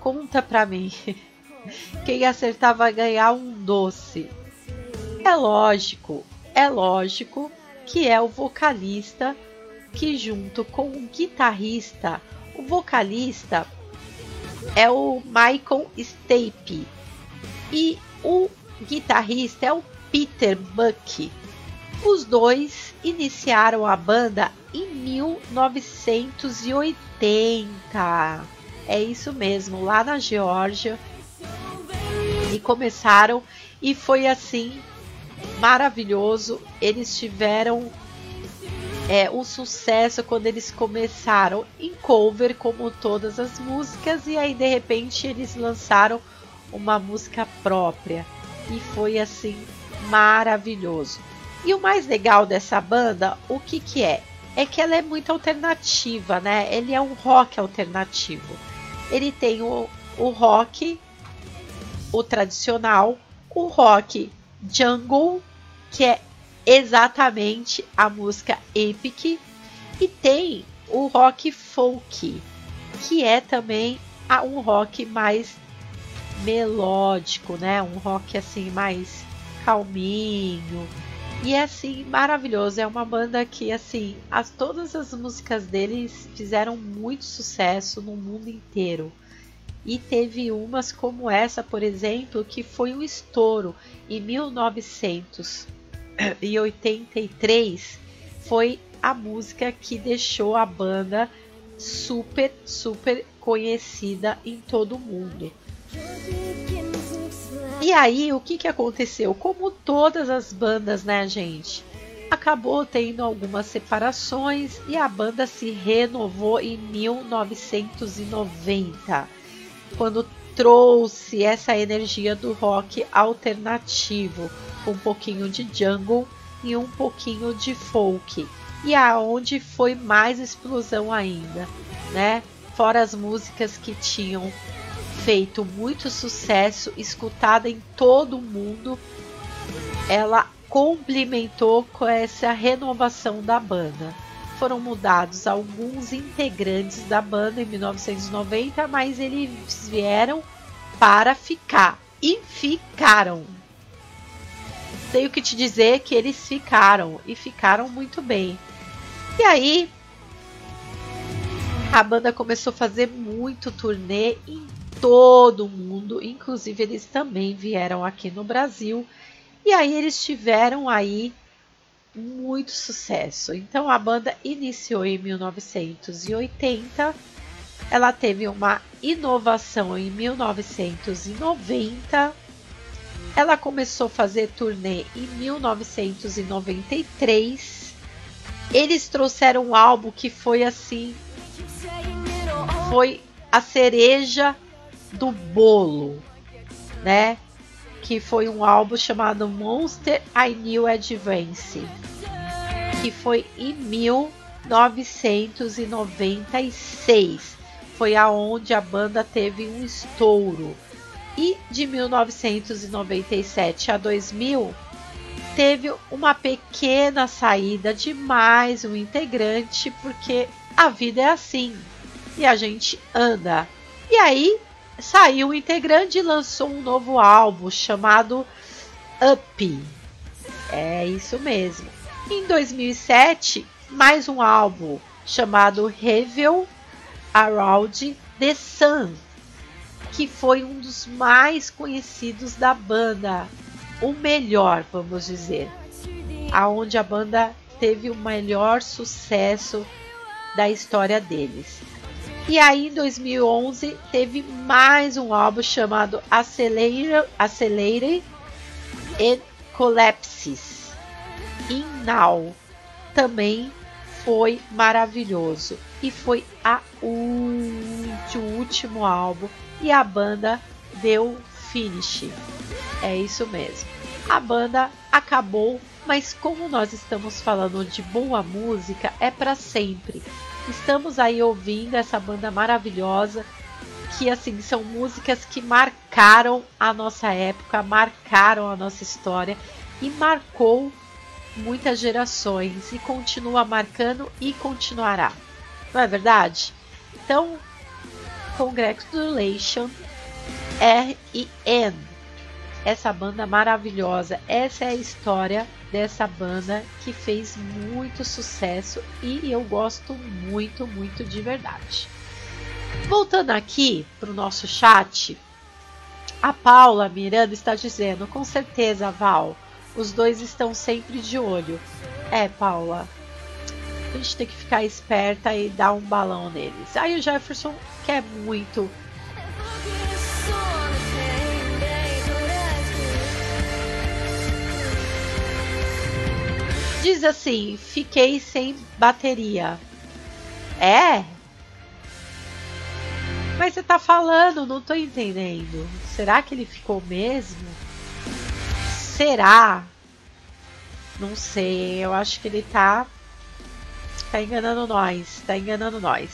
S1: Conta pra mim. Quem acertar vai ganhar um doce. É lógico, é lógico que é o vocalista que junto com o guitarrista, o vocalista é o Michael Stape e o guitarrista é o Peter Buck. Os dois iniciaram a banda em 1980. É isso mesmo, lá na Geórgia. E começaram e foi assim maravilhoso. Eles tiveram é, um sucesso quando eles começaram em cover, como todas as músicas, e aí de repente eles lançaram uma música própria. E foi assim maravilhoso. E o mais legal dessa banda, o que que é? É que ela é muito alternativa, né? Ele é um rock alternativo. Ele tem o, o rock, o tradicional, o rock jungle, que é exatamente a música Epic, e tem o rock folk, que é também um rock mais melódico, né? Um rock assim mais calminho. E é assim maravilhoso, é uma banda que assim, as todas as músicas deles fizeram muito sucesso no mundo inteiro. E teve umas como essa, por exemplo, que foi um estouro em 1983. Foi a música que deixou a banda super, super conhecida em todo o mundo. E aí, o que, que aconteceu? Como todas as bandas, né, gente? Acabou tendo algumas separações e a banda se renovou em 1990, quando trouxe essa energia do rock alternativo, um pouquinho de jungle e um pouquinho de folk. E aonde foi mais explosão ainda, né? Fora as músicas que tinham feito muito sucesso, escutada em todo o mundo, ela complementou com essa renovação da banda. Foram mudados alguns integrantes da banda em 1990, mas eles vieram para ficar e ficaram. Tenho que te dizer que eles ficaram e ficaram muito bem. E aí a banda começou a fazer muito turnê em todo o mundo, inclusive eles também vieram aqui no Brasil. E aí eles tiveram aí muito sucesso. Então a banda iniciou em 1980. Ela teve uma inovação em 1990. Ela começou a fazer turnê em 1993. Eles trouxeram um álbum que foi assim, foi a cereja do bolo, né? Que foi um álbum chamado Monster I Knew Advance, que foi em 1996. Foi aonde a banda teve um estouro. E de 1997 a 2000 teve uma pequena saída de mais um integrante, porque a vida é assim e a gente anda. E aí saiu o integrante e lançou um novo álbum chamado Up. É isso mesmo. Em 2007, mais um álbum chamado Revel Around the Sun, que foi um dos mais conhecidos da banda, o melhor, vamos dizer, aonde a banda teve o melhor sucesso da história deles. E aí, em 2011, teve mais um álbum chamado Accelerated and Collapses. In Now também foi maravilhoso. E foi a o último álbum. E a banda deu finish. É isso mesmo. A banda acabou, mas como nós estamos falando de boa música, é para sempre. Estamos aí ouvindo essa banda maravilhosa, que assim são músicas que marcaram a nossa época, marcaram a nossa história e marcou muitas gerações e continua marcando e continuará. Não é verdade? Então, congratulations R.E.N. Essa banda maravilhosa, essa é a história dessa banda que fez muito sucesso e eu gosto muito, muito de verdade. Voltando aqui para o nosso chat, a Paula Miranda está dizendo: com certeza, Val, os dois estão sempre de olho. É, Paula, a gente tem que ficar esperta e dar um balão neles. Aí o Jefferson quer muito Diz assim: fiquei sem bateria. É? Mas você tá falando, não tô entendendo. Será que ele ficou mesmo? Será? Não sei, eu acho que ele tá. Tá enganando nós, tá enganando nós.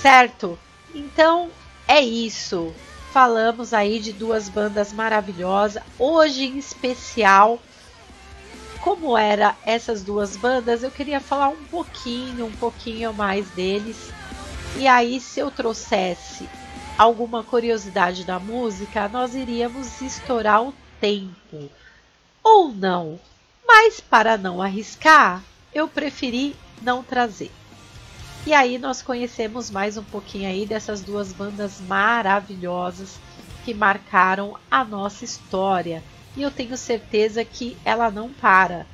S1: Certo? Então é isso. Falamos aí de duas bandas maravilhosas. Hoje em especial, como era essas duas bandas, eu queria falar um pouquinho, um pouquinho mais deles. E aí, se eu trouxesse alguma curiosidade da música, nós iríamos estourar o tempo. Ou não. Mas para não arriscar, eu preferi não trazer. E aí nós conhecemos mais um pouquinho aí dessas duas bandas maravilhosas que marcaram a nossa história. E eu tenho certeza que ela não para.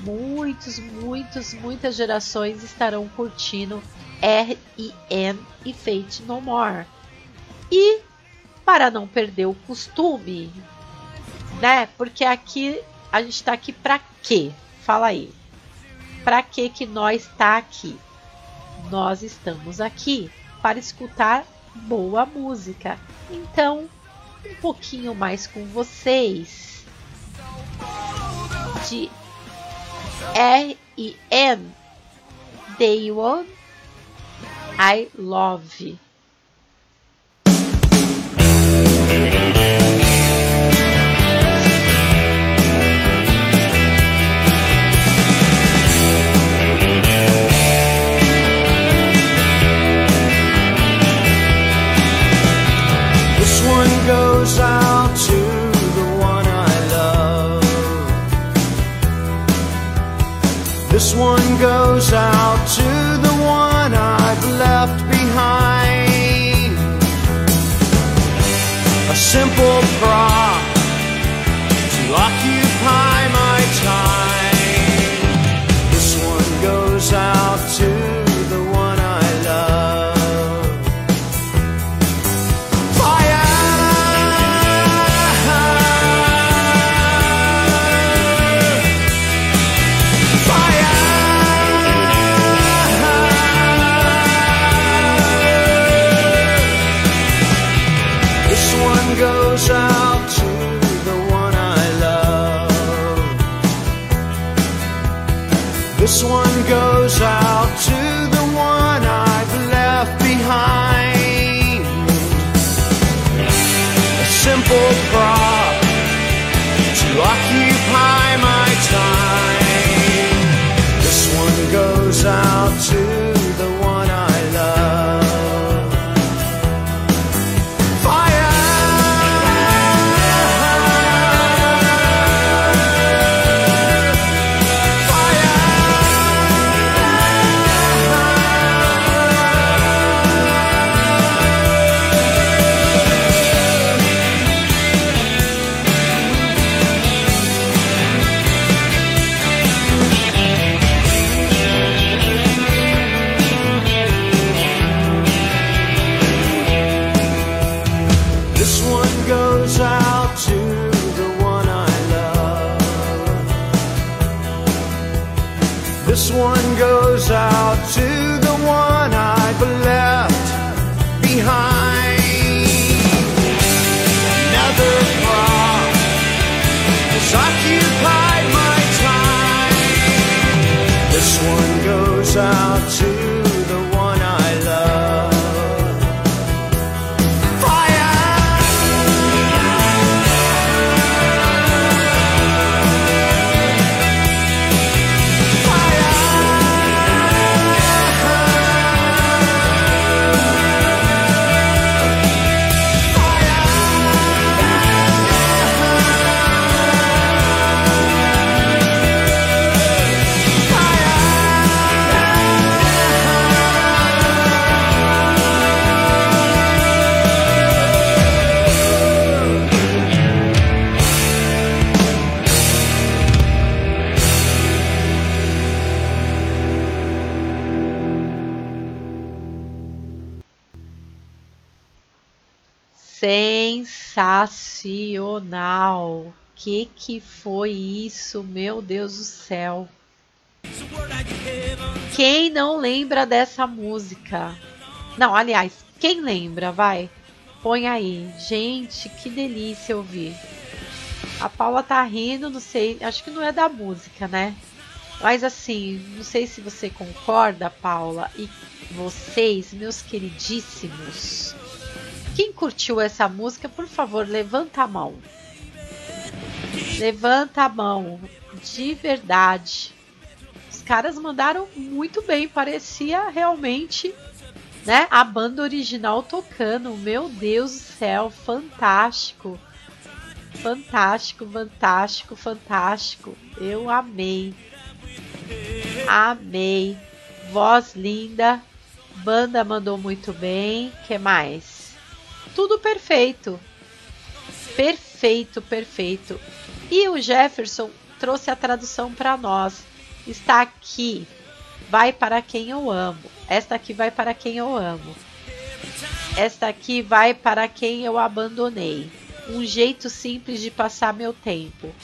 S1: Muitos, muitos, muitas gerações estarão curtindo R.E.M. e Fate No More. E para não perder o costume, né? Porque aqui a gente está aqui para quê? Fala aí. Para que que nós está aqui? Nós estamos aqui para escutar boa música. Então, um pouquinho mais com vocês de R e M Day One I Love.
S5: Goes out to the one I love. This one goes out to the one I've left behind. A simple prop to occupy
S1: Que foi isso, meu Deus do céu? Quem não lembra dessa música? Não, aliás, quem lembra, vai? Põe aí. Gente, que delícia ouvir. A Paula tá rindo, não sei, acho que não é da música, né? Mas assim, não sei se você concorda, Paula, e vocês, meus queridíssimos. Quem curtiu essa música, por favor, levanta a mão. Levanta a mão, de verdade. Os caras mandaram muito bem, parecia realmente, né, a banda original tocando. Meu Deus do céu, fantástico. Fantástico, fantástico, fantástico. Eu amei. Amei. Voz linda. Banda mandou muito bem. Que mais? Tudo perfeito. Perfeito, perfeito. E o Jefferson trouxe a tradução para nós. Está aqui. Vai para quem eu amo. Esta aqui vai para quem eu amo. Esta aqui vai para quem eu abandonei. Um jeito simples de passar meu tempo.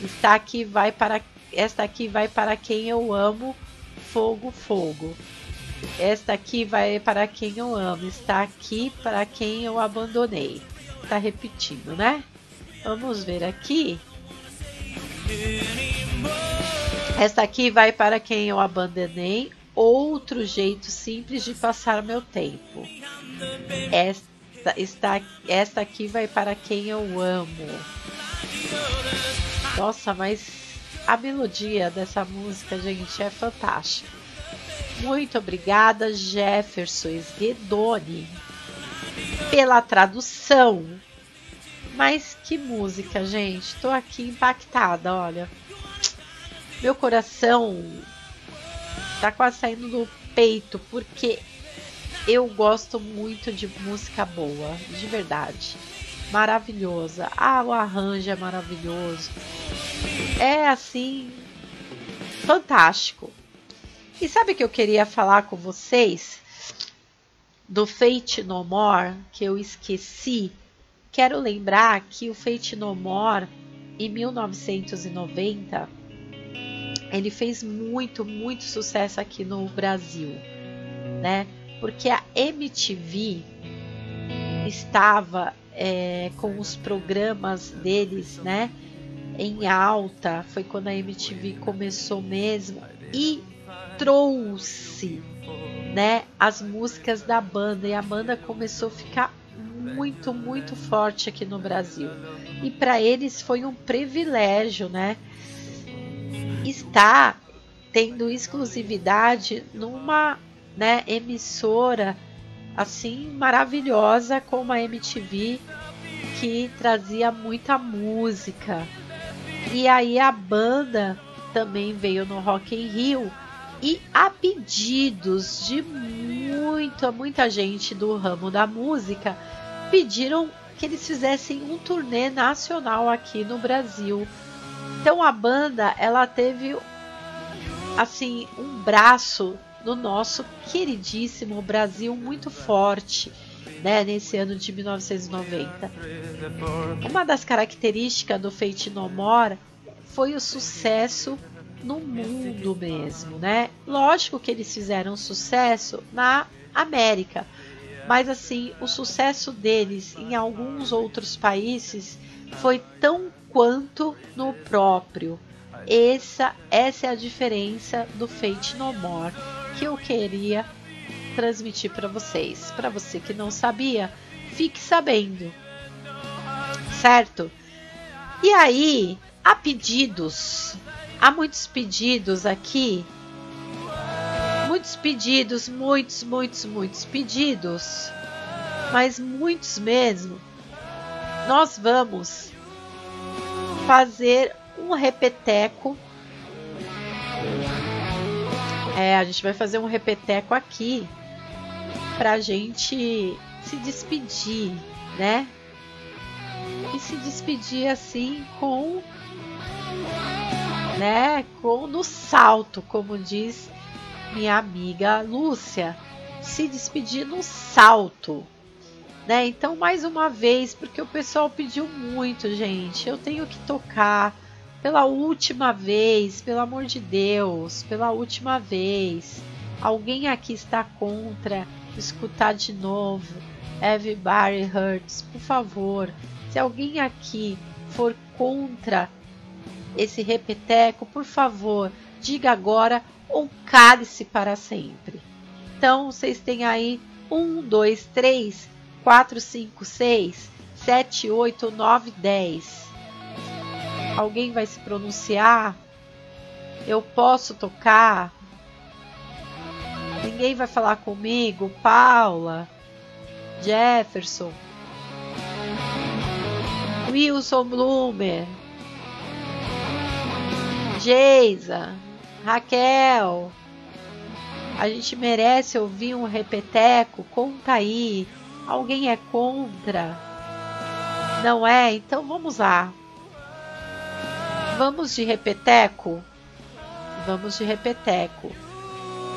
S1: Está aqui vai para esta aqui vai para quem eu amo. Fogo, fogo. Esta aqui vai para quem eu amo. Está aqui para quem eu abandonei. Está repetindo, né? Vamos ver aqui. Esta aqui vai para quem eu abandonei. Outro jeito simples de passar meu tempo. Esta, está, esta aqui vai para quem eu amo. Nossa, mas a melodia dessa música, gente, é fantástica. Muito obrigada, Jefferson Esguedoni, pela tradução. Mas que música, gente. Tô aqui impactada, olha. Meu coração tá quase saindo do peito porque eu gosto muito de música boa, de verdade. Maravilhosa. Ah, o arranjo é maravilhoso. É assim fantástico. E sabe o que eu queria falar com vocês do Fate No More que eu esqueci? Quero lembrar que o Fate No More em 1990 ele fez muito, muito sucesso aqui no Brasil, né? Porque a MTV estava é, com os programas deles, né? Em alta, foi quando a MTV começou mesmo e trouxe, né? As músicas da banda e a banda começou a ficar muito, muito forte aqui no Brasil. E para eles foi um privilégio, né? Estar tendo exclusividade numa né, emissora assim maravilhosa como a MTV que trazia muita música. E aí a banda também veio no Rock in Rio e a pedidos de muita, muita gente do ramo da música, pediram que eles fizessem um turnê nacional aqui no Brasil. Então a banda, ela teve assim um braço no nosso queridíssimo Brasil muito forte, né, nesse ano de 1990. Uma das características do Fate No More foi o sucesso no mundo mesmo, né? Lógico que eles fizeram sucesso na América, mas assim, o sucesso deles em alguns outros países foi tão quanto no próprio. Essa, essa é a diferença do Fate No More que eu queria transmitir para vocês. Para você que não sabia, fique sabendo. Certo? E aí, há pedidos. Há muitos pedidos aqui. Muitos pedidos, muitos, muitos, muitos pedidos. Mas muitos mesmo. Nós vamos fazer um repeteco. É, a gente vai fazer um repeteco aqui pra gente se despedir, né? E se despedir assim com né, com no salto, como diz minha amiga Lúcia, se despedir no salto. Né? Então, mais uma vez, porque o pessoal pediu muito, gente, eu tenho que tocar pela última vez, pelo amor de Deus, pela última vez. Alguém aqui está contra escutar de novo Everybody Hurts, por favor. Se alguém aqui for
S3: contra esse repeteco, por favor, diga agora ou cale-se para sempre. Então, vocês têm aí 1, 2, 3, 4, 5, 6, 7, 8, 9, 10. Alguém vai se pronunciar? Eu posso tocar? Ninguém vai falar comigo? Paula? Jefferson? Wilson Blumer? Geisa? Raquel? A gente merece ouvir um repeteco? Conta aí. Alguém é contra? Não é? Então vamos lá. Vamos de repeteco? Vamos de repeteco.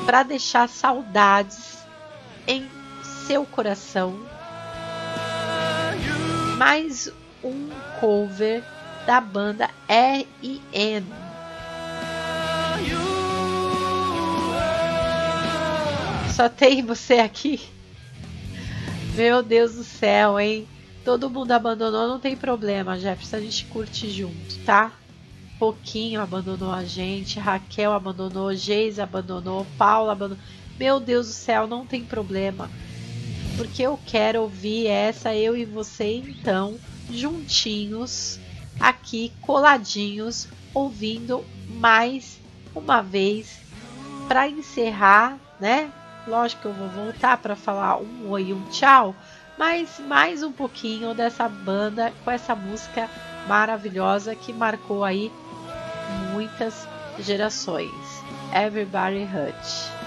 S3: Para deixar saudades em seu coração. Mais um cover da banda R.E.M. Só tem você aqui? Meu Deus do céu, hein? Todo mundo abandonou, não tem problema, Jefferson. A gente curte junto, tá? Pouquinho abandonou a gente, Raquel abandonou, Geisa abandonou, Paula abandonou. Meu Deus do céu, não tem problema. Porque eu quero ouvir essa, eu e você, então, juntinhos, aqui, coladinhos, ouvindo mais uma vez para encerrar, né? Lógico que eu vou voltar para falar um oi e um tchau, mas mais um pouquinho dessa banda com essa música maravilhosa que marcou aí muitas gerações. Everybody Hurt.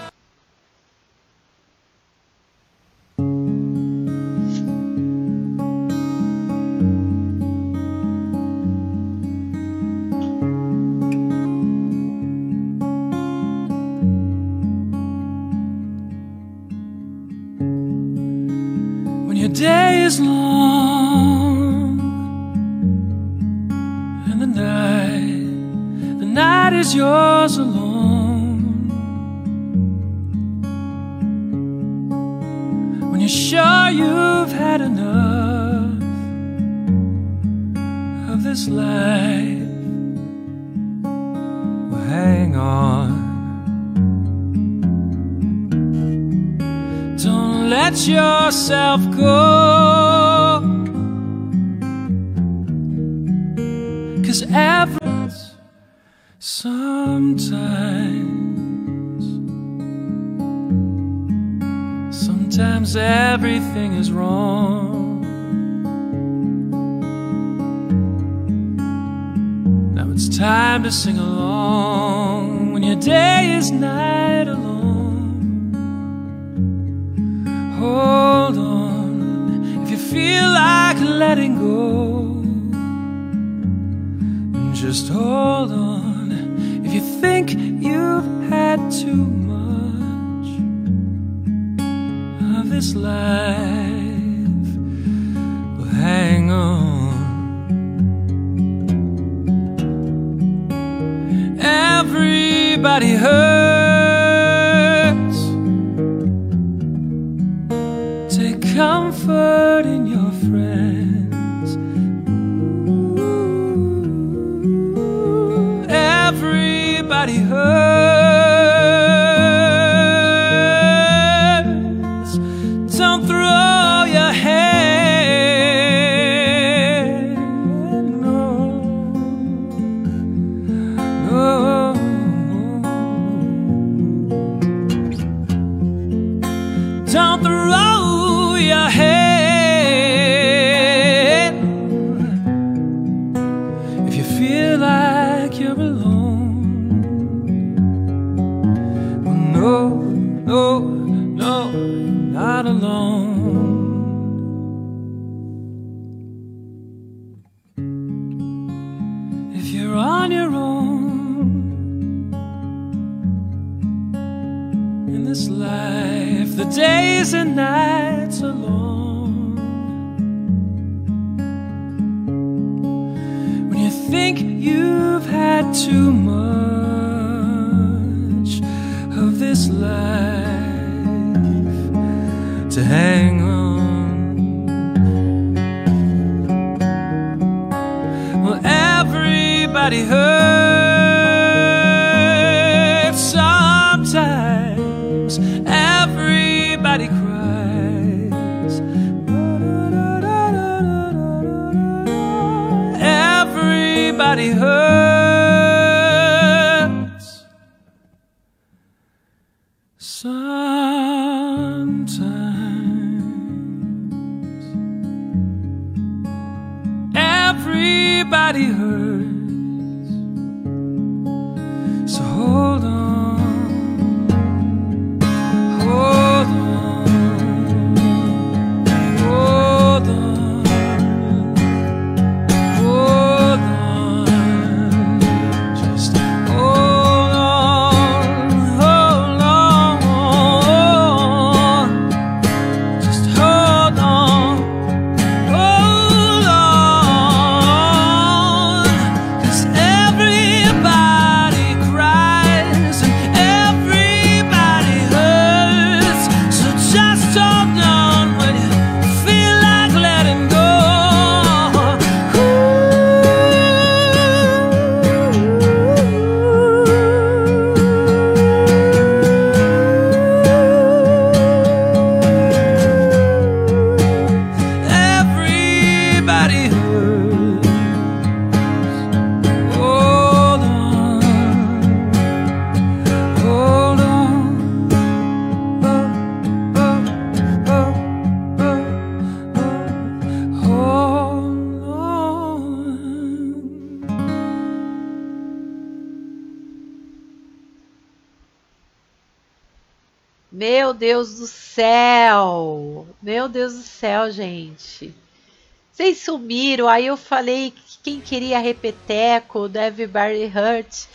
S6: Well, Everybody hurts
S3: sometimes. Everybody cries. Everybody hurts
S1: aí eu falei que quem queria repeteco do Everybody Hurt.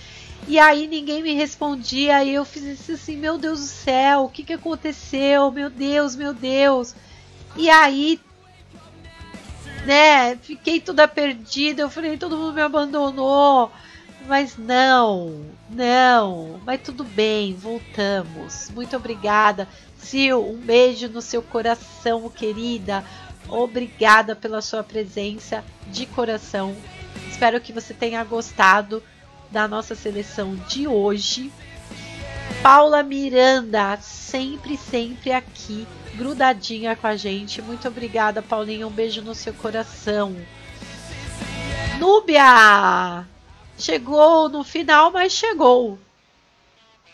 S1: E aí ninguém me respondia, aí eu fiz assim, meu Deus do céu, o que, que aconteceu? Meu Deus, meu Deus. E aí, né, fiquei toda perdida, eu falei, todo mundo me abandonou. Mas não, não, mas tudo bem, voltamos. Muito obrigada. Sil, um beijo no seu coração, querida. Obrigada pela sua presença de coração. Espero que você tenha gostado da nossa seleção de hoje. Paula Miranda, sempre, sempre aqui, grudadinha com a gente. Muito obrigada, Paulinha. Um beijo no seu coração. Núbia! Chegou no final, mas chegou.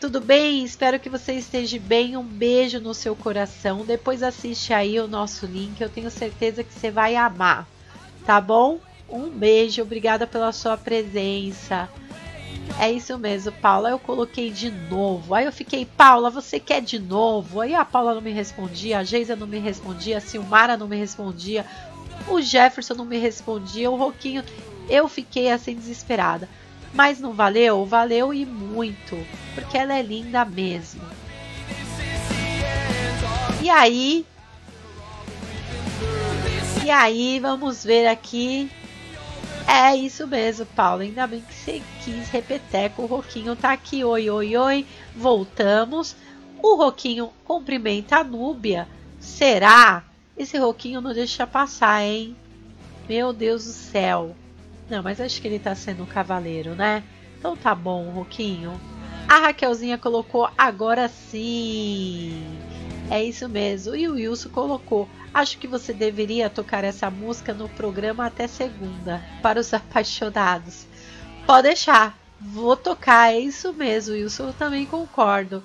S1: Tudo bem? Espero que você esteja bem. Um beijo no seu coração. Depois assiste aí o nosso link. Eu tenho certeza que você vai amar. Tá bom? Um beijo. Obrigada pela sua presença. É isso mesmo, Paula. Eu coloquei de novo. Aí eu fiquei, Paula, você quer de novo? Aí a Paula não me respondia, a Geisa não me respondia, a Silmara não me respondia, o Jefferson não me respondia, o Roquinho. Eu fiquei assim desesperada. Mas não valeu? Valeu e muito. Porque ela é linda mesmo. E aí. E aí, vamos ver aqui. É isso mesmo, Paulo. Ainda bem que você quis repeteco. O Roquinho tá aqui. Oi, oi, oi. Voltamos. O Roquinho cumprimenta a Núbia. Será? Esse Roquinho não deixa passar, hein? Meu Deus do céu. Não, mas acho que ele tá sendo um cavaleiro, né? Então tá bom, Roquinho. A Raquelzinha colocou agora sim. É isso mesmo. E o Wilson colocou. Acho que você deveria tocar essa música no programa até segunda, para os apaixonados. Pode deixar. Vou tocar, é isso mesmo, Wilson. Eu também concordo.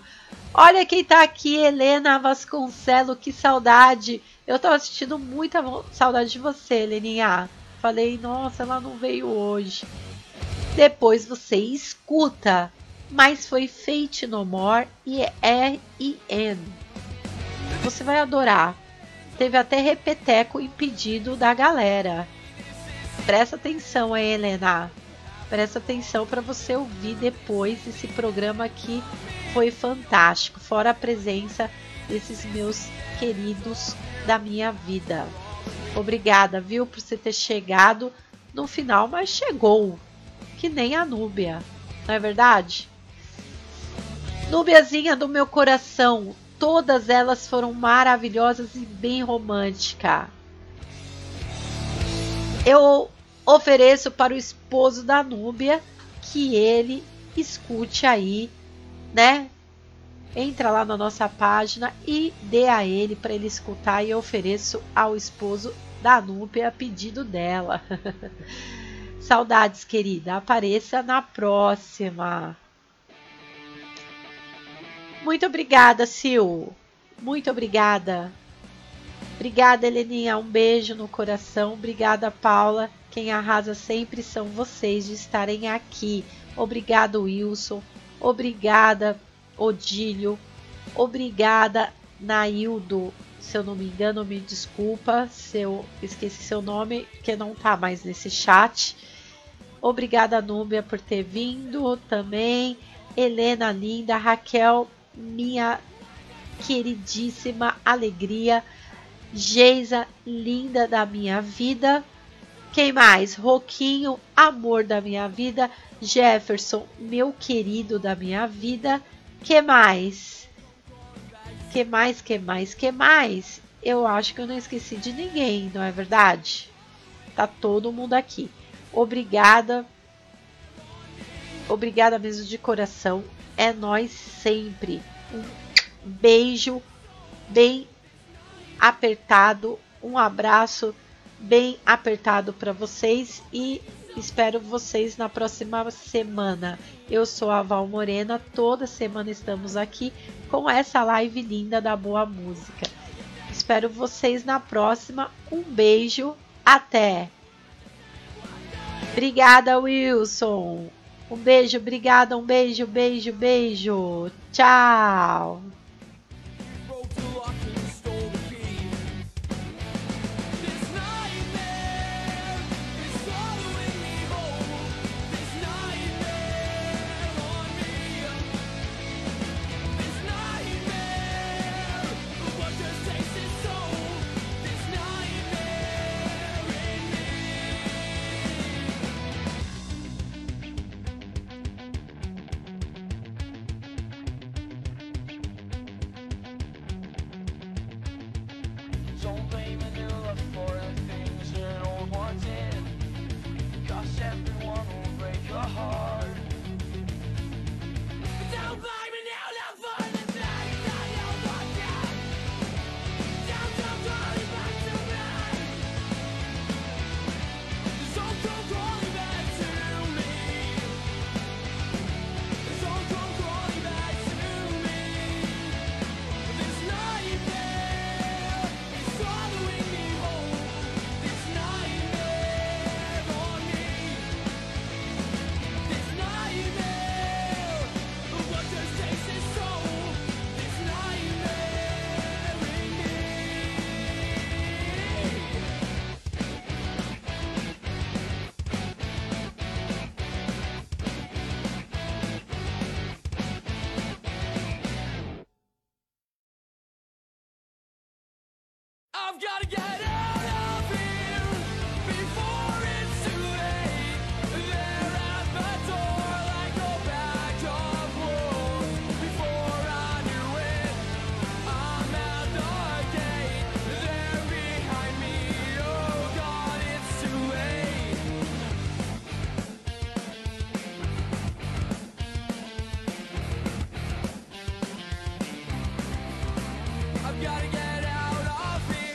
S1: Olha quem tá aqui, Helena Vasconcelo, que saudade. Eu tô assistindo muita saudade de você, Heleninha. Falei, nossa, ela não veio hoje. Depois você escuta. Mas foi Fate No More e é R.I.N. Você vai adorar. Teve até repeteco em pedido da galera. Presta atenção aí, Helena. Presta atenção para você ouvir depois esse programa que foi fantástico. Fora a presença desses meus queridos da minha vida. Obrigada, viu, por você ter chegado no final, mas chegou. Que nem a Núbia, não é verdade? Núbiazinha do meu coração, todas elas foram maravilhosas e bem romântica. Eu ofereço para o esposo da Núbia que ele escute aí, né? Entra lá na nossa página e dê a ele para ele escutar e eu ofereço ao esposo da Núbia a pedido dela. Saudades, querida. Apareça na próxima. Muito obrigada, Sil. Muito obrigada. Obrigada, Heleninha. Um beijo no coração. Obrigada, Paula. Quem arrasa sempre são vocês de estarem aqui. Obrigado, Wilson. Obrigada, Odílio. Obrigada, Naildo. Se eu não me engano, me desculpa se eu esqueci seu nome, que não tá mais nesse chat. Obrigada, Núbia, por ter vindo também. Helena linda, Raquel, minha queridíssima alegria. Geisa, linda da minha vida. Quem mais? Roquinho, amor da minha vida. Jefferson, meu querido da minha vida. Que mais? Que mais? Que mais? Que mais? Eu acho que eu não esqueci de ninguém, não é verdade? Tá todo mundo aqui. Obrigada. Obrigada mesmo de coração. É nós sempre. Um beijo bem apertado, um abraço bem apertado para vocês e espero vocês na próxima semana. Eu sou a Val Morena, toda semana estamos aqui com essa live linda da boa música. Espero vocês na próxima. Um beijo, até. Obrigada, Wilson. Um beijo, obrigada, um beijo, beijo, beijo. Tchau.